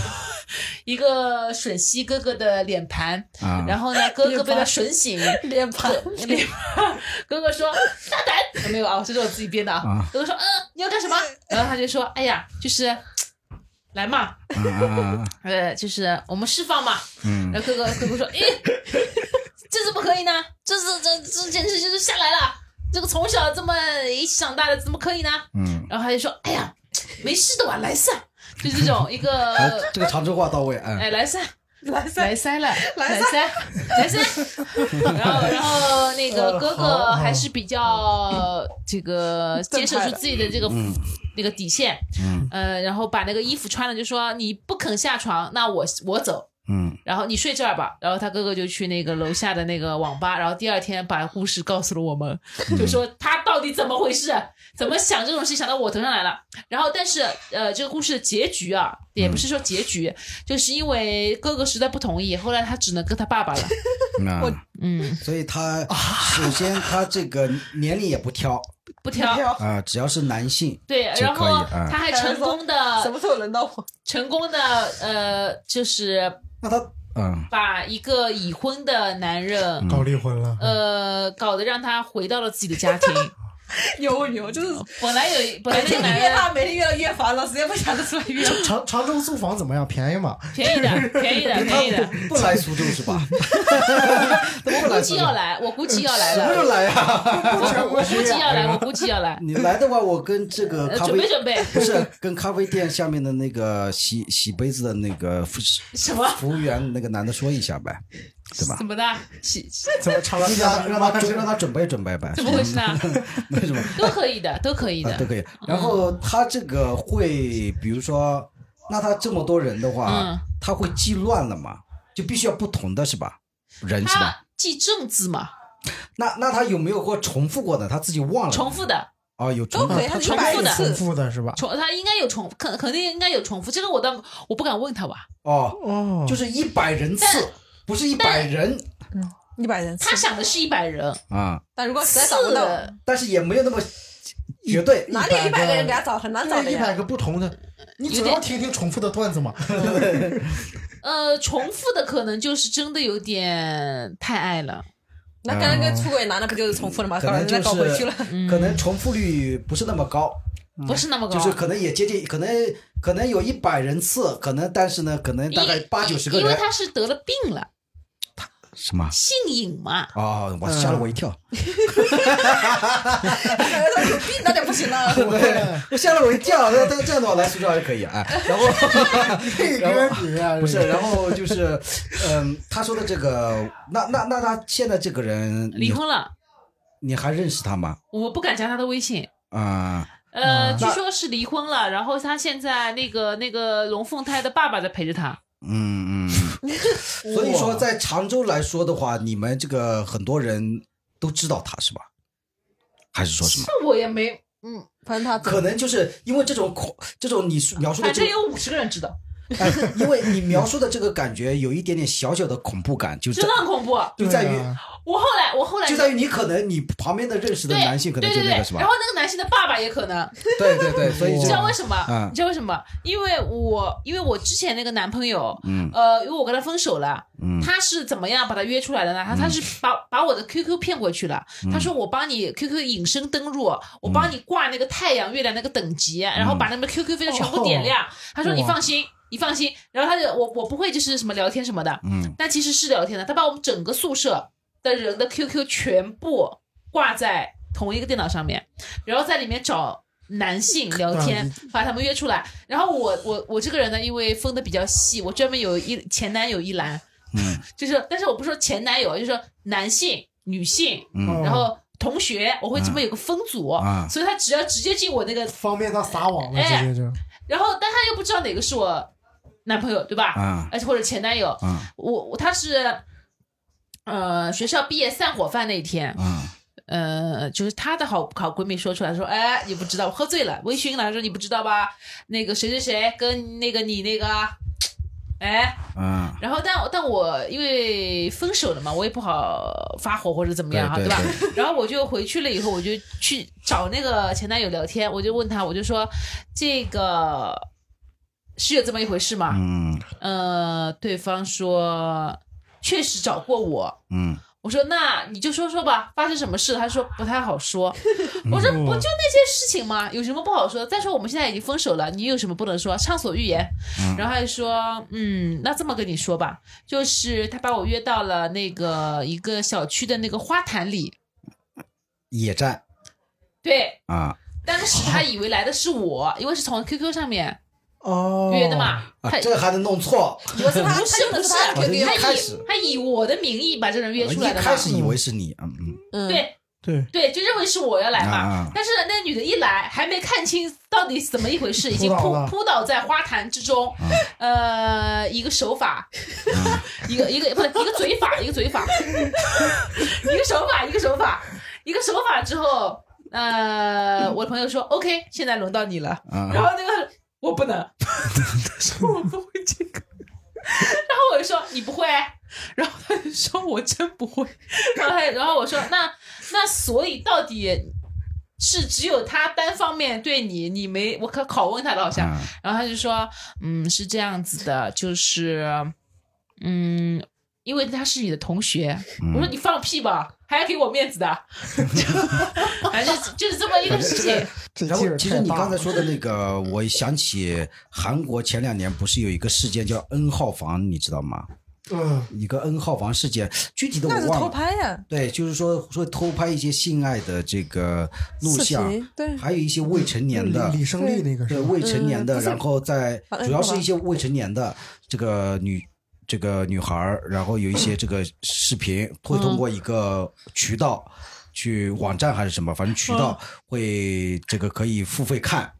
一个吮吸哥哥的脸盘，啊，然后呢，哥哥被他吮醒，脸盘。脸盘，哥哥说大胆，没有啊，这是我自己编的啊。啊。哥哥说，嗯，你要干什么？*laughs* 然后他就说，哎呀，就是来嘛，呃，就是我们释放嘛。嗯然后哥哥哥哥说，诶，这怎么可以呢？这是这这简直就是下来了。这个从小这么一起长大的，怎么可以呢？嗯，然后他就说，哎呀，没事的吧，来噻，就这种一个，哎，这个常州话到位，哎，哎，来噻。来噻，来塞了，来塞，来塞。然后，然后那个哥哥还是比较这个接受住自己的这个那个底线，嗯呃，然后把那个衣服穿了，就说你不肯下床，那我我走。嗯然后你睡这儿吧，然后他哥哥就去那个楼下的那个网吧，然后第二天把故事告诉了我们，就说他到底怎么回事，怎么想这种事想到我头上来了。然后但是呃，这个故事的结局啊，也不是说结局，就是因为哥哥实在不同意，后来他只能跟他爸爸了。*laughs* 啊，嗯，所以他首先他这个年龄也不挑不挑。啊，只要是男性对，然后他还成功的什的么时候轮到我？成功的呃，就是那他嗯把一个已婚的男人搞离婚了，呃搞得让他回到了自己的家庭。*laughs* 牛牛，就是本来有本来那每天个男人约他，每天约约烦了，实在不想着出来约。常常州租房怎么样？便宜吗？便宜的，*laughs* 便宜的，便宜的。不来苏州是吧？*laughs* 我估计要来，我估计要来什么时候，来呀？我我估计要来，我估计要来。你来的话，我跟这个呃咖啡准备准备，不是跟咖啡店下面的那个洗洗杯子的那个服什么服务员那个男的说一下呗，对吧怎？么的？喜怎么常让他让让他准让他准备准备呗，怎么回事呢？没什么？*laughs* 都可以的，都可以的啊都。可以。然后他这个会，比如说，那他这么多人的话嗯，他会记乱了嘛？就必须要不同的是吧？人是吧？记正字嘛，那那他有没有过重复过的？他自己忘了？重复的，哦，有重复都可以，他重复的重复的是吧？重他应该有重，肯肯定应该有重复。这个我倒我不敢问他吧，哦，哦，就是一百人次但，不是一百人一百人次他，想的是一百人，啊，但如果实在找不到，是但是也没有那么绝对。哪里有一百个人给他找，很难找的一百呀。个不同的，你只有点要听听重复的段子嘛。*laughs* 呃，重复的可能就是真的有点太爱了。那刚刚跟出轨男的不就是重复了吗？可能就是搞回去了。可能重复率不是那么高，不是那么高，就是可能也接近，可能可能有一百人次，可能但是呢，可能大概八九十个因为。他是得了病了，他什么？性瘾嘛。哦，我吓了我一跳，*laughs* 他有病那就不行了。对，*laughs* 我吓了我一跳。那那这样的话来苏州还是可以啊。哎 *laughs* 然后配歌你啊，不是，然后就是，嗯，他说的这个，那那那他现在这个人离，婚了，你你还认识他吗？我不敢加他的微信。啊，呃，嗯据说是离婚了，然后他现在那个那个龙凤胎的爸爸在陪着他。嗯嗯。*laughs* 所以说，在常州来说的话，你们这个很多人都知道他是吧？还是说什么？这我也没，嗯，反正他可能就是因为这种恐，这种你描述的反，正有五十个人知道。哎，因为你描述的这个感觉有一点点小小的恐怖感，就是真的很恐怖。就在于啊我后来，我后来就在于你可能你旁边的认识的男性可能对对对就那个是吧然？后那个男性的爸爸也可能，对对对，*laughs* 所以你知道为什么？嗯你知道为什么？因为我因为我之前那个男朋友，嗯呃，因为我跟他分手了，嗯他是怎么样把他约出来的呢？他他是把把我的 QQ 骗过去了，嗯他说我帮你 QQ 隐身登录，我帮你挂那个太阳、月亮那个等级，然后把那个 QQ 飞的全部点亮。他说你放心。你放心，然后他就我我不会就是什么聊天什么的，嗯。但其实是聊天的。他把我们整个宿舍的人的 QQ 全部挂在同一个电脑上面，然后在里面找男性聊天，把他们约出来。然后我我我这个人呢，因为分的比较细，我专门有一前男友一栏，嗯。就是但是我不说前男友，就是说男性、女性，嗯。然后同学，我会这么有个分组，啊。所以他只要直接进我那个，方便他撒网了，哎直接就。然后但他又不知道哪个是我男朋友，对吧？啊而且或者前男友，啊我我他是，呃，学校毕业散伙饭那一天，啊呃，就是她的好好闺蜜说出来说，哎，你不知道，我喝醉了，微醺了，说你不知道吧？那个谁谁谁跟那个你那个，哎，嗯！然后但但我因为分手了嘛，我也不好发火或者怎么样哈，对对吧？然后我就回去了以后，我就去找那个前男友聊天，我就问他，我就说这个是有这么一回事吗？嗯呃，对方说确实找过我。嗯我说那你就说说吧，发生什么事？他说不太好说。*laughs* 我说嗯不就那些事情吗？有什么不好说？再说我们现在已经分手了，你有什么不能说？畅所欲言。然后他就说，嗯，那这么跟你说吧，就是他把我约到了那个一个小区的那个花坛里。野战对，啊当时他以为来的是我，因为是从 QQ 上面哦约的嘛。啊他，这个还能弄错？不是他，不是不是，他用的是他以他以我的名义把这人约出来的嘛一开。始以为是你，嗯嗯嗯，对，对，对，就认为是我要来嘛。啊但是那个女的一来，还没看清到底怎么一回事，已经扑扑倒在花坛之中。呃，一个手法，*laughs* 一个一个不是一个嘴法，一个嘴法，*laughs* *laughs* 一个手法，一个手法，一个手法之后，呃，我的朋友说 OK，现在轮到你了。啊然后那个我不能，他 *laughs* 说我不会这个。然后我就说你不会，*laughs* 然后他就说我真不会，*laughs* 然后他然后我说那那所以到底是只有他单方面对你，你没我可拷问他了好像，啊然后他就说嗯是这样子的，就是嗯因为他是你的同学，我说你放屁吧，还要给我面子的，*laughs* 反正就是就是这么一个事情。*laughs* 然后，其实你刚才说的那个，我想起韩国前两年不是有一个事件叫 N 号房，你知道吗？嗯，一个 N 号房事件，具体的那是偷我忘了。拍呀，对，就是说说偷拍一些性爱的这个录像，对还有一些未成年的李李胜利那个是？对未成年的，嗯然后在主要是一些未成年的这个女这个女孩，然后有一些这个视频会通过一个渠道去网站还是什么，反正渠道会这个可以付费看。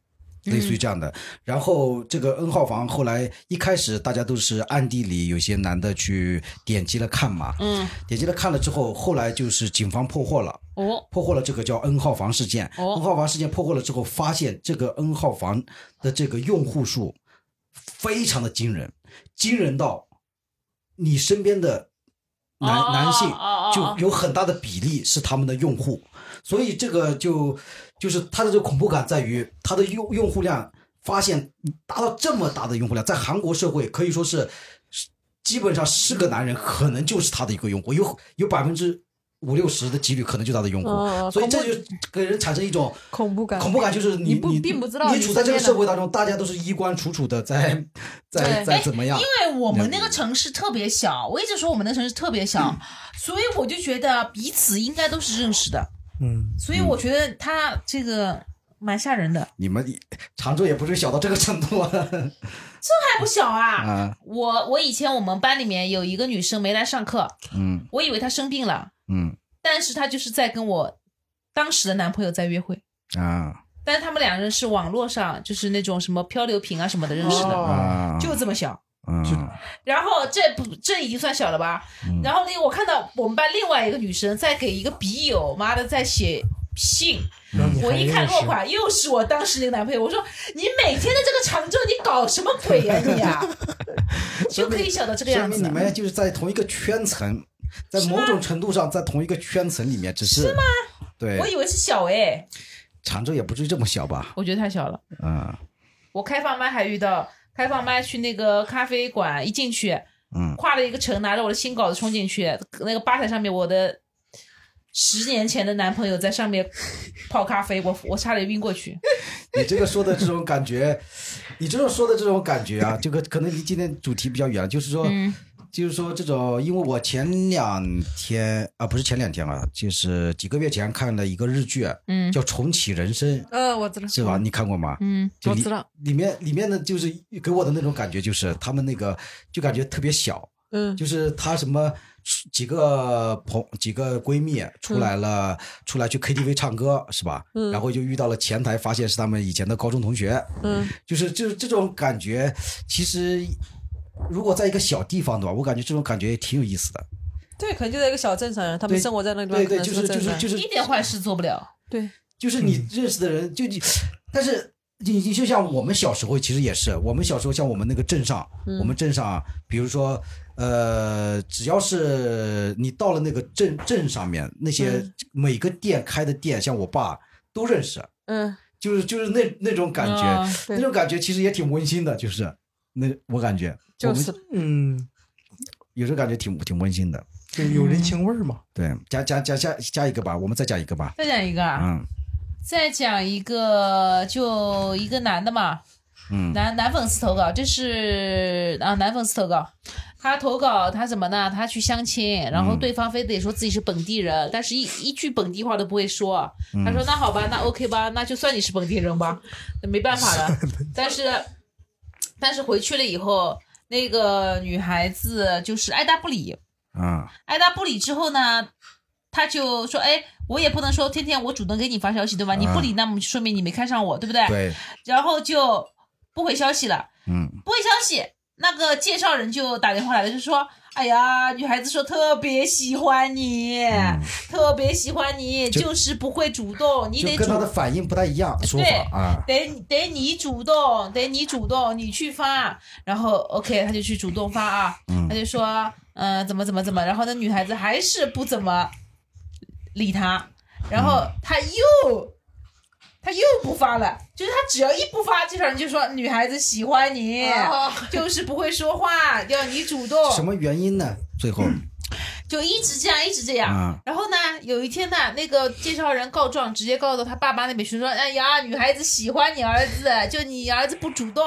类似于这样的，然后这个 N 号房后来一开始大家都是暗地里有些男的去点击了看嘛，嗯，点击了看了之后，后来就是警方破获了，哦，破获了这个叫 N 号房事件。哦。N 号房事件破获了之后，发现这个 N 号房的这个用户数非常的惊人，惊人到你身边的男、哦男性就有很大的比例是他们的用户，所以这个就就是它的这个恐怖感在于它的用用户量发现达到这么大的用户量，在韩国社会可以说是基本上是个男人可能就是他的一个用户，有有百分之五六十的几率可能就是他的用户，嗯所以这就给人产生一种恐怖感，恐怖感，就是你你不并不知道你你处在这个社会当中，大家都是衣冠楚楚的在 *laughs* 在在怎么样？因为我们那个城市特别小，我一直说我们那个城市特别小，所以我就觉得彼此应该都是认识的，嗯，所以我觉得他这个蛮吓人的，你们常州也不是小到这个程度啊。*laughs* 这还不小啊。啊，我我以前我们班里面有一个女生没来上课，嗯。我以为她生病了，嗯但是她就是在跟我当时的男朋友在约会。啊但是他们两人是网络上，就是那种什么漂流瓶啊什么的认识的，就这么小。嗯然后这不这已经算小了吧？然后那个我看到我们班另外一个女生在给一个笔友，妈的在写信。我一看落款，又是我当时那个男朋友。我说你每天的这个常州，你搞什么鬼呀、你啊？*laughs* 就可以想到这个样子你。们就是在同一个圈层，在某种程度上在同一个圈层里面，只是是吗？对我，以为是小哎，常州也不至于这么小吧？我觉得太小了。嗯我开放麦还遇到，开放麦去那个咖啡馆，一进去，嗯，跨了一个城，拿着我的新稿子冲进去，那个吧台上面我的十年前的男朋友在上面泡咖啡，我我差点晕过去。你这个说的这种感觉，你这种说的这种感觉啊，这个可能离今天主题比较远，就是说，嗯就是说这种，因为我前两天啊，不是前两天啊，就是几个月前看了一个日剧，嗯。叫《重启人生》，呃，我知道，是吧？你看过吗？嗯就知道。里面里面的就是给我的那种感觉，就是他们那个就感觉特别小，嗯。就是她什么几个朋几个闺蜜出来了，嗯。出来去 KTV 唱歌是吧？嗯。然后就遇到了前台，发现是他们以前的高中同学，嗯。就是就是这种感觉，其实如果在一个小地方的话，我感觉这种感觉也挺有意思的。对，可能就在一个小镇上，他们生活在那个地方，对对，就是就是就是一点坏事做不了。对，就是你认识的人，就你，但是你你就像我们小时候，其实也是，我们小时候像我们那个镇上，我们镇上，比如说，呃，只要是你到了那个镇镇上面，那些嗯。每个店开的店，像我爸都认识，嗯，就是就是那那种感觉，那种感觉其实也挺温馨的，就是那我感觉，就是嗯，有时候感觉挺挺温馨的。就有人情味儿嘛。对，加加加加加一个吧，我们再讲一个吧。再讲一个啊，嗯再讲一个，就一个男的嘛，嗯男男粉丝投稿，这是啊男粉丝投稿，他投稿他怎么呢？他去相亲，然后嗯对方非得说自己是本地人，但是一一句本地话都不会说。嗯他说那好吧，那 OK 吧，那就算你是本地人吧，那没办法了。*laughs* 但是但是回去了以后，那个女孩子就是爱答不理，嗯爱答不理之后呢，他就说：“哎，我也不能说天天我主动给你发消息，对吧？你不理，那么说明你没看上我，对不对？”对，然后就不回消息了，嗯不回消息，那个介绍人就打电话来了，就说：“哎呀，女孩子说特别喜欢你，特别喜欢你，就就是不会主动，你得跟他的反应不太一样，说对法啊。得得你主动，得你主动，你去发，然后 OK，他就去主动发啊，嗯他就说，呃，怎么怎么怎么，然后那女孩子还是不怎么理他，然后他又。他又不发了，就是他只要一不发，介绍人就说女孩子喜欢你，哦就是不会说话，要你主动。什么原因呢？最后，*clears throat* 就一直这样，一直这样。嗯然后呢，有一天呢，那个介绍人告状，直接告到他爸妈那边去，说：“哎呀，女孩子喜欢你儿子，就你儿子不主动。”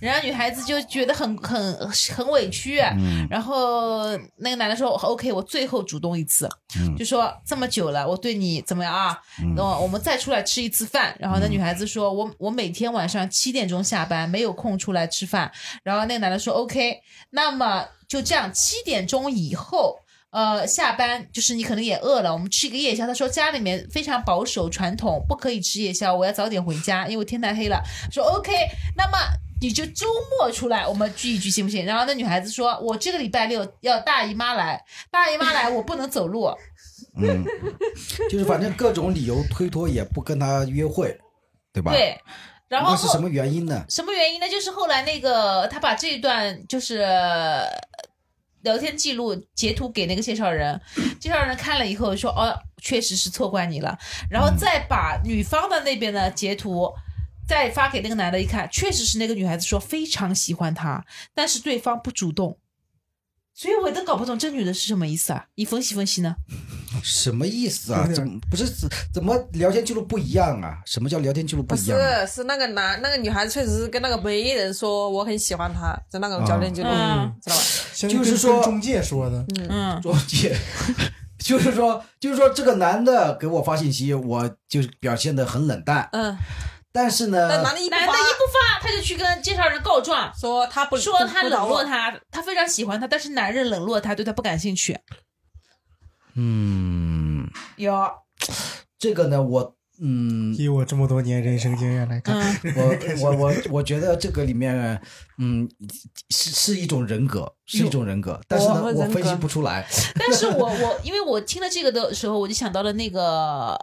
人家女孩子就觉得很很很委屈。嗯然后那个男的说：“OK，我最后主动一次，嗯就说这么久了，我对你怎么样啊？那、我们再出来吃一次饭。”然后那女孩子说：“我我每天晚上七点钟下班，没有空出来吃饭。”然后那个男的说：“OK，那么就这样，七点钟以后。”呃，下班就是你可能也饿了，我们吃一个夜宵。他说家里面非常保守传统，不可以吃夜宵，我要早点回家，因为天太黑了。说 OK，那么你就周末出来，我们聚一聚，行不行？然后那女孩子说，我这个礼拜六要大姨妈来，大姨妈来我不能走路。嗯，就是反正各种理由推脱，也不跟他约会，对吧？。对，然后是什么原因呢？什么原因呢？就是后来那个他把这一段就是呃聊天记录截图给那个介绍人，*clears throat* 介绍人看了以后说：“哦，确实是错怪你了。”然后再把女方的那边的截图。再发给那个男的一看，确实是那个女孩子说非常喜欢他，但是对方不主动，所以我都搞不懂这女的是什么意思啊？你分析分析呢？什么意思啊？怎么不是怎怎么聊天记录不一样啊？什么叫聊天记录不不一样啊？是，是那个男那个女孩子确实是跟那个媒人说我很喜欢他，在那种聊天记录，嗯知道吧？就是说中介说的，嗯，中介，*laughs* 就是说，就是说，这个男的给我发信息，我就表现的很冷淡，嗯，但是呢，男的一不男的发一不发，他就去跟介绍人告状，说他不说他冷落他，他，非常喜欢他，但是男人冷落他，对他不感兴趣。嗯，有，这个呢，我嗯，以我这么多年人生经验来看，嗯，我我我我觉得这个里面，嗯，是是一种人格，是一种人格，但是呢，我我分析不出来。*laughs* 但是我我因为我听了这个的时候，我就想到了那个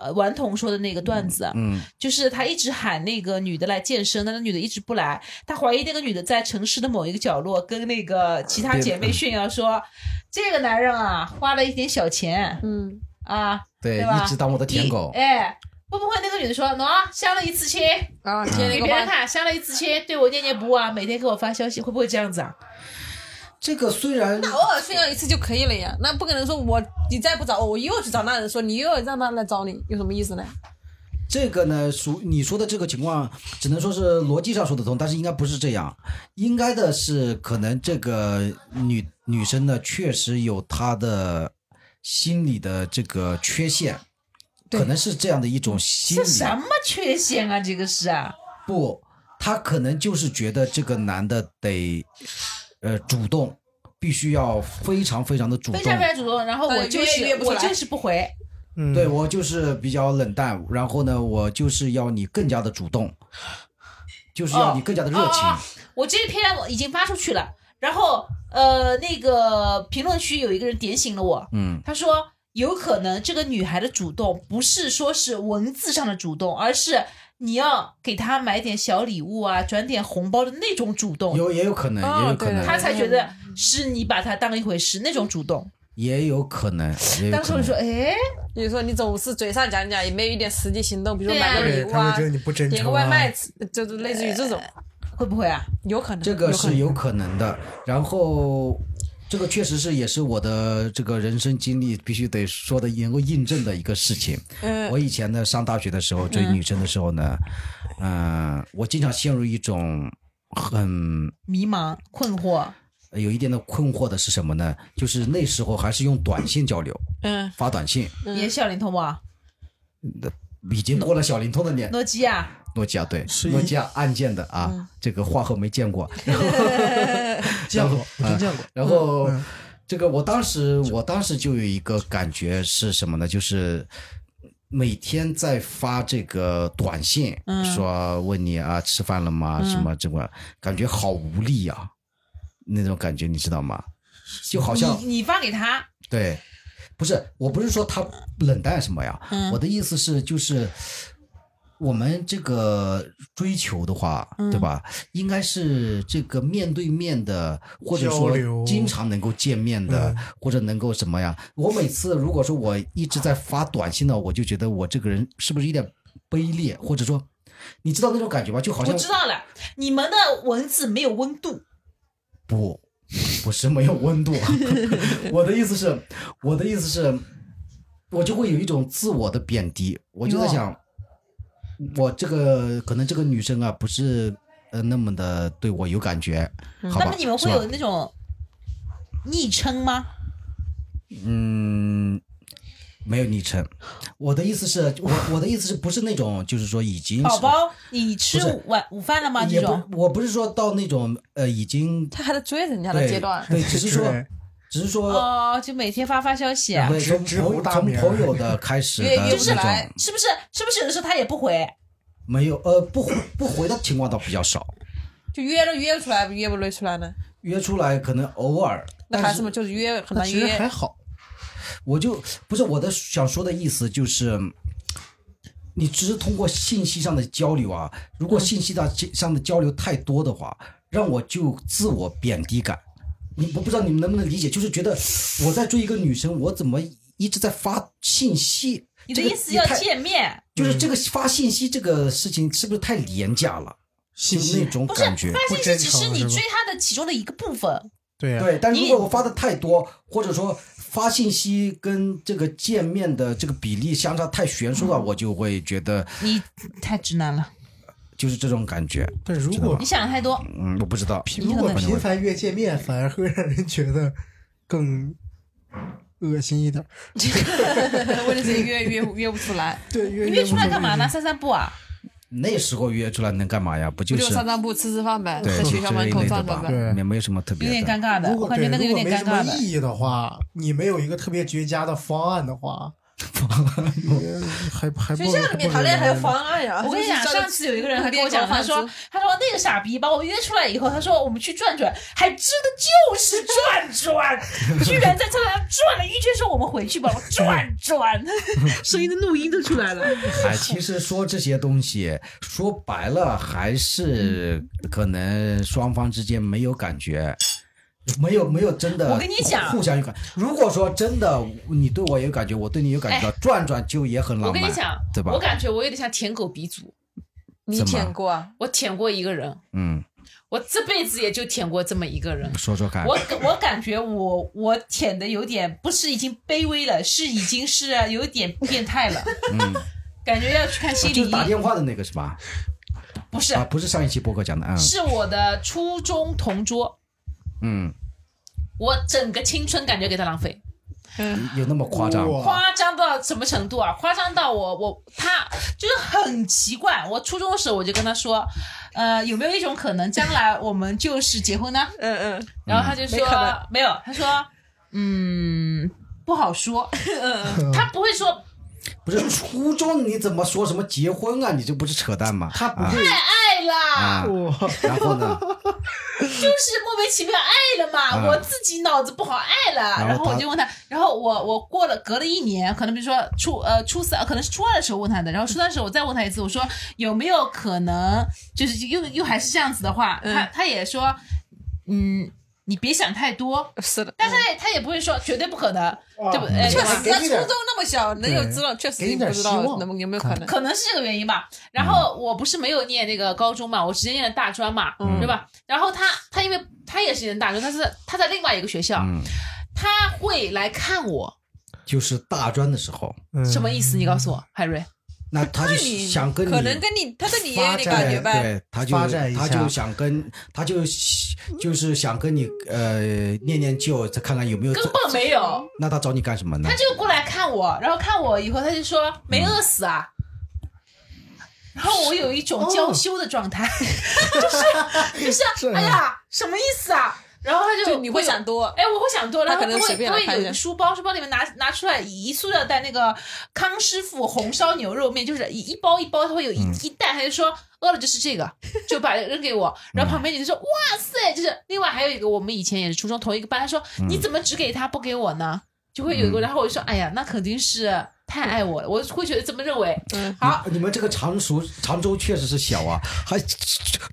呃顽童说的那个段子，嗯，就是他一直喊那个女的来健身，但那女的一直不来，他怀疑那个女的在城市的某一个角落跟那个其他姐妹炫耀说，这个男人啊花了一点小钱嗯，啊，对，一直当我的舔狗一。哎，会不会那个女的说，喏，相了一次亲，啊，给，*laughs* 别人看，相了一次亲，对我念念不忘，每天给我发消息，会不会这样子啊？这个虽然那偶尔炫耀一次就可以了呀，那不可能说我你再不找我，我又去找那人说你又要让他来找你，有什么意思呢？这个呢，属你说的这个情况，只能说是逻辑上说得通，但是应该不是这样。应该的是，可能这个女女生呢，确实有她的心理的这个缺陷，可能是这样的一种心理。这什么缺陷啊？这个是啊，不，她可能就是觉得这个男的得，呃，主动，必须要非常非常的主动。非常非常主动，然后我就是我就是不回，嗯，对我就是比较冷淡，然后呢，我就是要你更加的主动，就是要你更加的热情。哦哦哦我这篇已经发出去了，然后呃，那个评论区有一个人点醒了我，嗯，他说有可能这个女孩的主动不是说是文字上的主动，而是你要给他买点小礼物啊，转点红包的那种主动，有也有可能，哦也有可能，对她才觉得是你把他当一回事那种主动。也有可能，也有可能。当时我就说，哎，比如说你总是嘴上讲讲，也没有一点实际行动，比如说买个礼物啊对他会觉，得你不真点。个外卖，就是类似于这种，会不会啊？有可能。这个是有有可能的。然后，这个确实是也是我的这个人生经历必须得说的能够印证的一个事情。嗯，我以前呢上大学的时候追女生的时候呢，嗯、我经常陷入一种很迷茫、困惑，有一点的困惑的是什么呢？就是那时候还是用短信交流，嗯，发短信，也是小灵通吧？已经过了小灵通的年。诺基亚，诺基亚对，诺基亚按键的啊，这个话后没见过。*laughs* 见过，我真见过。然后嗯这个我当时我当时就有一个感觉是什么呢？就是每天在发这个短信，嗯说问你啊吃饭了吗？什么这个感觉好无力呀、那种感觉你知道吗？就好像你你发给他，对，不是，我不是说他冷淡什么呀，嗯我的意思是就是。我们这个追求的话，嗯对吧？应该是这个面对面的，或者说经常能够见面的，嗯或者能够什么呀？我每次如果说我一直在发短信呢，我就觉得我这个人是不是有点卑劣，或者说，你知道那种感觉吧？就好像我知道了，你们的文字没有温度，不，不是没有温度。*laughs* 我的意思是，我的意思是，我就会有一种自我的贬低。我就在想，我这个可能这个女生啊，不是呃那么的对我有感觉，好吧那么？你们会有那种昵称吗？嗯。没有昵称，我的意思是，我我的意思是不是那种，就是说已经宝宝，你吃午晚午饭了吗？这种，我不是说到那种呃已经他还在追人家的阶段，对，只是说 *laughs* 对只是说哦，就每天发发消息啊，对，从从朋友的开始的约约那种，不来是不是？是不是有的时候他也不回？没有呃不回不回的情况倒比较少，就约了约不出来，约不约出来呢？约出来可能偶尔，但是那孩子们就是约很难约其实还。好，我就不是我的想说的意思就是。你只是通过信息上的交流啊，如果信息上上的交流太多的话，让我就自我贬低感。你我不知道你们能不能理解，就是觉得我在追一个女生，我怎么一直在发信息？你的意思要见面？就是这个发信息这个事情是不是太廉价了？就信息那种不是感觉。发信息只是你追她的其中的一个部分。对呀、对，但如果我发的太多，或者说发信息跟这个见面的这个比例相差太悬殊了，我就会觉得你太直男了，就是这种感觉。但如果你想的太多。嗯，我不知道。如果频繁约见面，反而会让人觉得更恶心一点。*laughs* 问题是约约约不出来，*laughs* 对，约你约出来干嘛呢？？散散步啊？那时候约出来能干嘛呀？不不就就是散散步、吃吃饭呗，在学校门口？转转呗。对也没有什么特别有。点尴尬的，如果我感觉那个有对如果没什么点尴尬的。意义的话，你没有一个特别绝佳的方案的话，*laughs* 还还学校里面谈恋爱还有方案呀。我跟你讲，上次有一个人还跟我讲，他说他说那个傻逼把我约出来以后，他说我们去转转，还真的就是转转，居然在车上转了一圈，说我们回去吧，我转转，*laughs* 声音的录音都出来了。哎，其实说这些东西，说白了还是可能双方之间没有感觉。没有没有真的，我跟你讲互相有感。如果说真的你对我有感觉，我对你有感觉，转转就也很浪漫。我跟你讲，对吧？我感觉我有点像舔狗鼻祖，你舔过啊？我舔过一个人，嗯，我这辈子也就舔过这么一个人。说说看。我我感觉我我舔的有点不是已经卑微了，是已经是有点变态了。嗯，感觉要去看心理就是打，电话的那个是吧？不是啊，不是上一期博客讲的，嗯是我的初中同桌，嗯，我整个青春感觉给他浪费，有那么夸张？哇夸张到什么程度啊？夸张到我我他就是很奇怪。我初中的时候我就跟他说，呃，有没有一种可能，将来我们就是结婚呢？嗯嗯，然后他就说没没有，他说嗯不好说，*laughs* 他不会说不是初中你怎么说什么结婚啊？你这不是扯淡吗？啊他不会爱啦，啊，然后呢？*laughs* 就是莫名其妙爱了嘛，啊我自己脑子不好爱了，然后然后我就问他，然后我我过了隔了一年，可能比如说初呃初三，可能是初二的时候问他的，然后初三的时候我再问他一次，我说有没有可能就是又又还是这样子的话，他他也说嗯。你别想太多，是的。但是他也他也不会说绝对不可能，对不对？哎确实，他初中那么小，能有知道，确实你不知道能有没有可能。可能是这个原因吧。然后我不是没有念那个高中嘛，我直接念的大专嘛，对吧？然后他他因为他也是念大专，他是他在另外一个学校，嗯，他会来看我，就是大专的时候，嗯什么意思？你告诉我，海瑞。那他就想跟你可能跟你，他对你也有点感觉呗。对，他就他就想跟，他就就是想跟你呃念念旧，再看看有没有。根本没有，那他找你干什么呢他？就过来看我，然后看我以后，他就说没饿死啊。然后我有一种娇羞的状态，*laughs* 就是 *laughs* 就是是哎呀，什么意思啊？然后他就就你会想多，哎，我会想多，然后他会他可能随便他会有一个书包，书包里面拿拿出来一塑料袋那个康师傅红烧牛肉面，就是一一包一包，他会有一、嗯。一袋，他就说饿了就吃这个，*laughs* 就把扔给我。然后旁边女生说哇塞，就是另外还有一个我们以前也是初中同一个班，他说嗯。你怎么只给他不给我呢？就会有一个，然后我就说哎呀，那肯定是太爱我了，*laughs* 我会觉得这么认为。嗯，好，你们这个常熟常州确实是小啊，还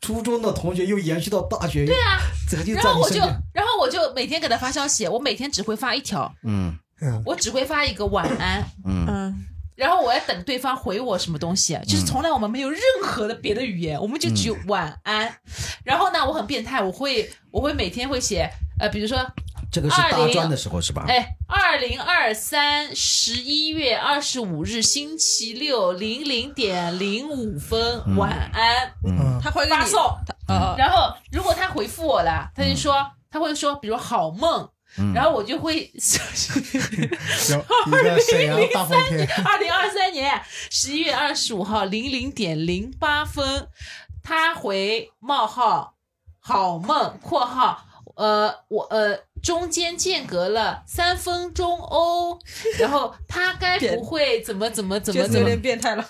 初中的同学又延续到大学，对啊，这个就然后我就。然后我就每天给他发消息，我每天只会发一条，嗯。嗯，我只会发一个晚安。嗯。嗯，然后我要等对方回我什么东西，就是从来我们没有任何的别的语言，我们就只有晚安。然后呢，我很变态，我会我会每天会写，呃，比如说，这个是大专的时候是吧？哎，二零二三十一月二十五日星期六零零点零五分，晚安，嗯。他会发送。呃，然后如果他回复我了，他就说他会说，比如好梦。然后我就会有一个沈阳大风天，*laughs* 二零二三年十一月二十五号零零点零八分，他回冒号好梦（括号呃我呃中间间隔了三分钟哦），*laughs* 然后他该不会怎么怎么怎么确实有怎么点变态了。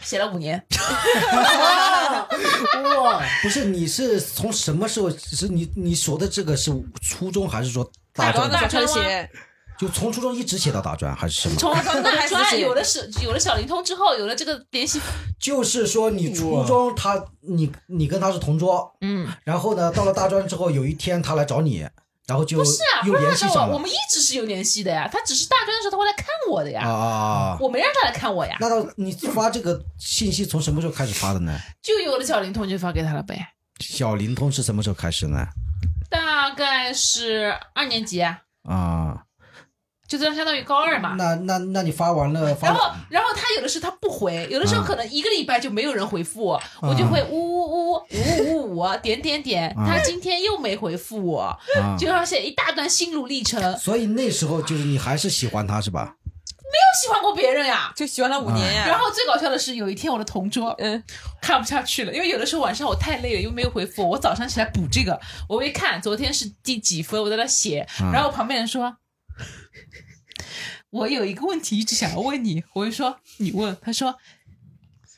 写了五年，*laughs* 哇，不是，你是从什么时候？是你你说的这个是初中还是说大专高中？的时候开始写，就从初中一直写到大专还是什么？从那大专有了是有了小灵通之后，有了这个联系，就是说你初中他你你跟他是同桌，嗯，然后呢到了大专之后，有一天他来找你，然后就不是啊，又不是联系我，我们一直是有联系的呀，他只是大专的时候他会来看我的呀，啊啊啊！我没让他来看我呀，那到你发这个信息从什么时候开始发的呢？就有了小灵通就发给他了呗。小灵通是什么时候开始呢？大概是二年级啊，啊，就这样相当于高二嘛。那那那你发完了，发然后，然后他有的时候他不回，有的时候可能一个礼拜就没有人回复我，我就会呜呜呜呜呜呜点点点，他今天又没回复我，啊就要写一大段心路历程。所以那时候就是你还是喜欢他是吧？没有喜欢过别人呀。就喜欢了五年呀。然后最搞笑的是，有一天我的同桌嗯，看不下去了，因为有的时候晚上我太累了，又没有回复我，我早上起来补这个，我一看昨天是第几分，我在那写，然后旁边人说。*laughs* 我有一个问题一直想要问你，我就说你问，他说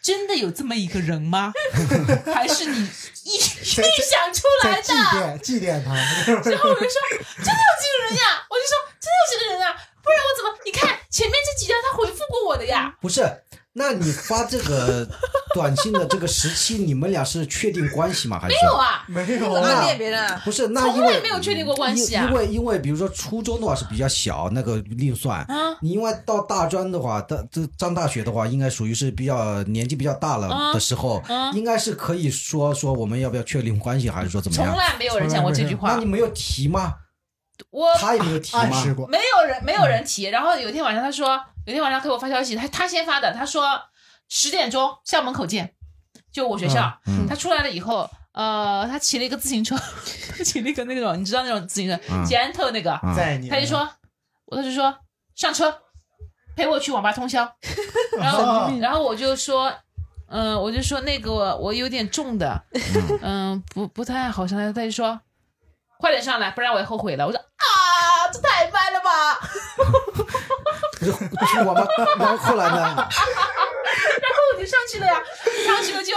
真的有这么一个人吗？*laughs* 还是你臆臆想出来的？祭奠祭奠他。*laughs* 然后我就说真的有这个人呀，我就说真的有这个人啊，不然我怎么？你看前面这几条他回复过我的呀。不是，那你发这个 *laughs* 短信的这个时期，你们俩是确定关系吗？还是没有啊，没有怎么啊恋别人啊？不是，那因为没有确定过关系啊因因为因为比如说初中的话是比较小，那个另算。啊你因为到大专的话，到这上大学的话，应该属于是比较年纪比较大了啊的时候，啊应该是可以说说我们要不要确定关系，还是说怎么样从？来没有人讲过这句话那你。没有提吗？我他也没有提吗？没有人没有人提。然后有一天晚上，他说，有天晚上给我发消息，他他先发的，他说十点钟校门口见，就我学校。嗯他出来了以后，呃，他骑了一个自行车，*laughs* 他骑了一个那种你知道那种自行车，嗯捷安特那个，他就说，我他就说上车，陪我去网吧通宵。然后然后我就说。嗯，我就说那个我有点重的，嗯，不不太好上来。他就说，快点上来，不然我也后悔了。我说啊，这太慢了吧。不是去网吧，然后后来呢？然后我就上去了呀，上去了就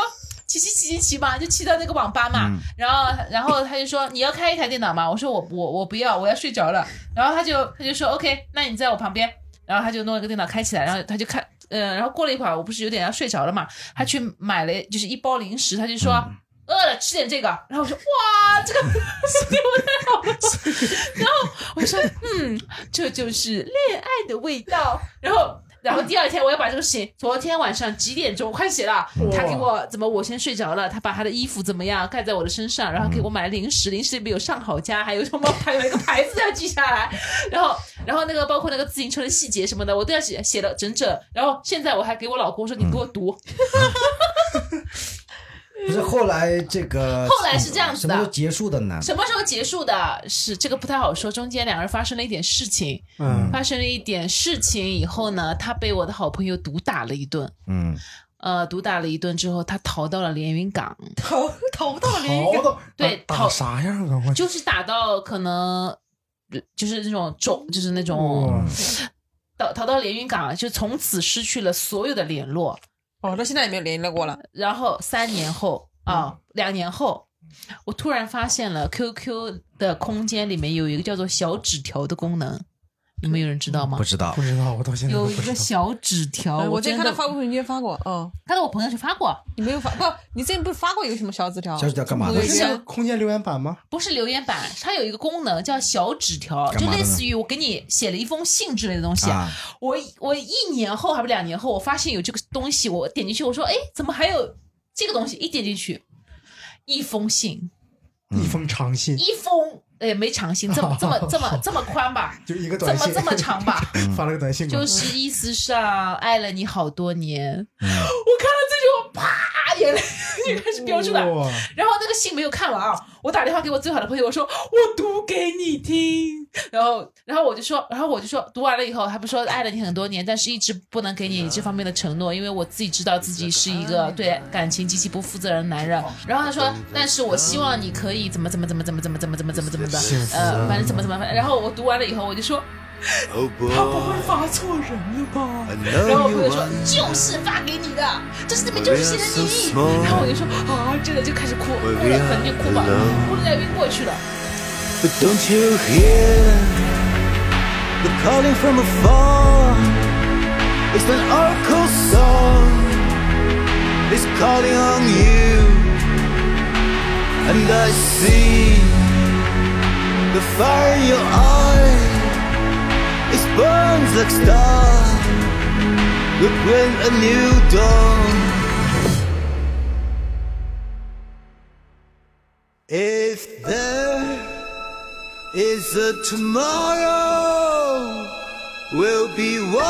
骑骑骑骑骑嘛，就骑到那个网吧嘛。嗯然后然后他就说你要开一台电脑吗？我说我我我不要，我要睡着了。然后他就他就说 OK，那你在我旁边。然后他就弄了个电脑开起来，然后他就看，呃，然后过了一会儿，我不是有点要睡着了嘛，他去买了就是一包零食，他就说。嗯饿了，吃点这个。然后我说哇，这个是对我太好了。*laughs* 然后我说嗯，这就是恋爱的味道。然后，然后第二天我要把这个事情，昨天晚上几点钟快写了。他给我怎么我先睡着了，他把他的衣服怎么样盖在我的身上，然后给我买零食，零食里面有上好佳，还有什么 *laughs* 还有一个牌子要记下来。然后，然后那个包括那个自行车的细节什么的，我都要写写了整整。然后现在我还给我老公说，你给我读。*laughs* 不是后来这个后来是这样子的什么时候结束的呢？什么时候结束的？是这个不太好说，中间两个人发生了一点事情，嗯，发生了一点事情以后呢，他被我的好朋友毒打了一顿。嗯，呃，毒打了一顿之后，他逃到了连云港，逃 *laughs* 逃到连云港，对逃啥样啊？我就是打到可能呃就是那种肿，就是那种哇逃逃到连云港，就从此失去了所有的联络。哦，到现在也没有联络过了。然后三年后啊，两年后，我突然发现了 QQ 的空间里面有一个叫做小纸条的功能，你们有人知道吗不？知道不。知道，我到现在有一个。小纸条，哎我之前看到发过朋友圈发过，哦，看到我朋友圈发过，你没有发不？你之前不是发过一个什么小纸条？小纸条干嘛的是空间留言板吗？不是留言板，它有一个功能叫小纸条，就类似于我给你写了一封信之类的东西。啊，我我一年后还不两年后，我发现有这个东西，我点进去，我说，哎，怎么还有这个东西？一点进去，一封信，一封长信，一封，哎，没长 *laughs* *laughs* 信，这么这么这么这么宽吧，就一个短信，这么这么长吧，*laughs* 发了个短信，就是意思上爱了你好多年。嗯我看了啪，眼泪就开始飙出来。然后那个信没有看完啊，我打电话给我最好的朋友，我说我读给你听。然后，然后我就说，然后我就说，读完了以后，他不说爱了你很多年，但是一直不能给你这方面的承诺，因为我自己知道自己是一个对感情极其不负责任的男人。然后他说，但是我希望你可以怎么怎么怎么怎么怎么怎么怎么怎么怎么的，呃，反正怎么怎么。然后我读完了以后，我就说，Oh 他不会 boy, 发错人了吧？I 然后 know 我朋 you 友说就是发给你的，这是这边就是写的你。然后我就说啊，真的就开始哭，哭了，可能就哭吧，哭的要晕过去了。But don't you hear the calling from afar? It's an oracle song. It's calling on you. And I see the fire in your eye. Burns like stars. Look when a new dawn. If there is a tomorrow, we'll be one.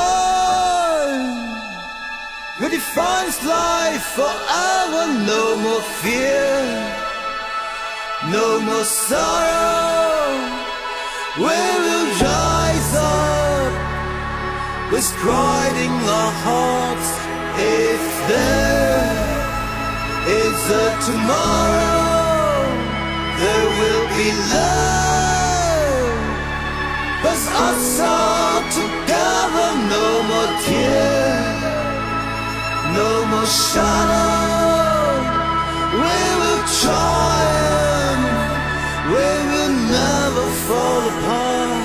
Who defines life forever? No more fear, no more sorrow. We will rise up pride in our hearts. If there is a tomorrow, there will be love. Cause us all together No more tears, no more shadow. We will triumph, we will never fall apart.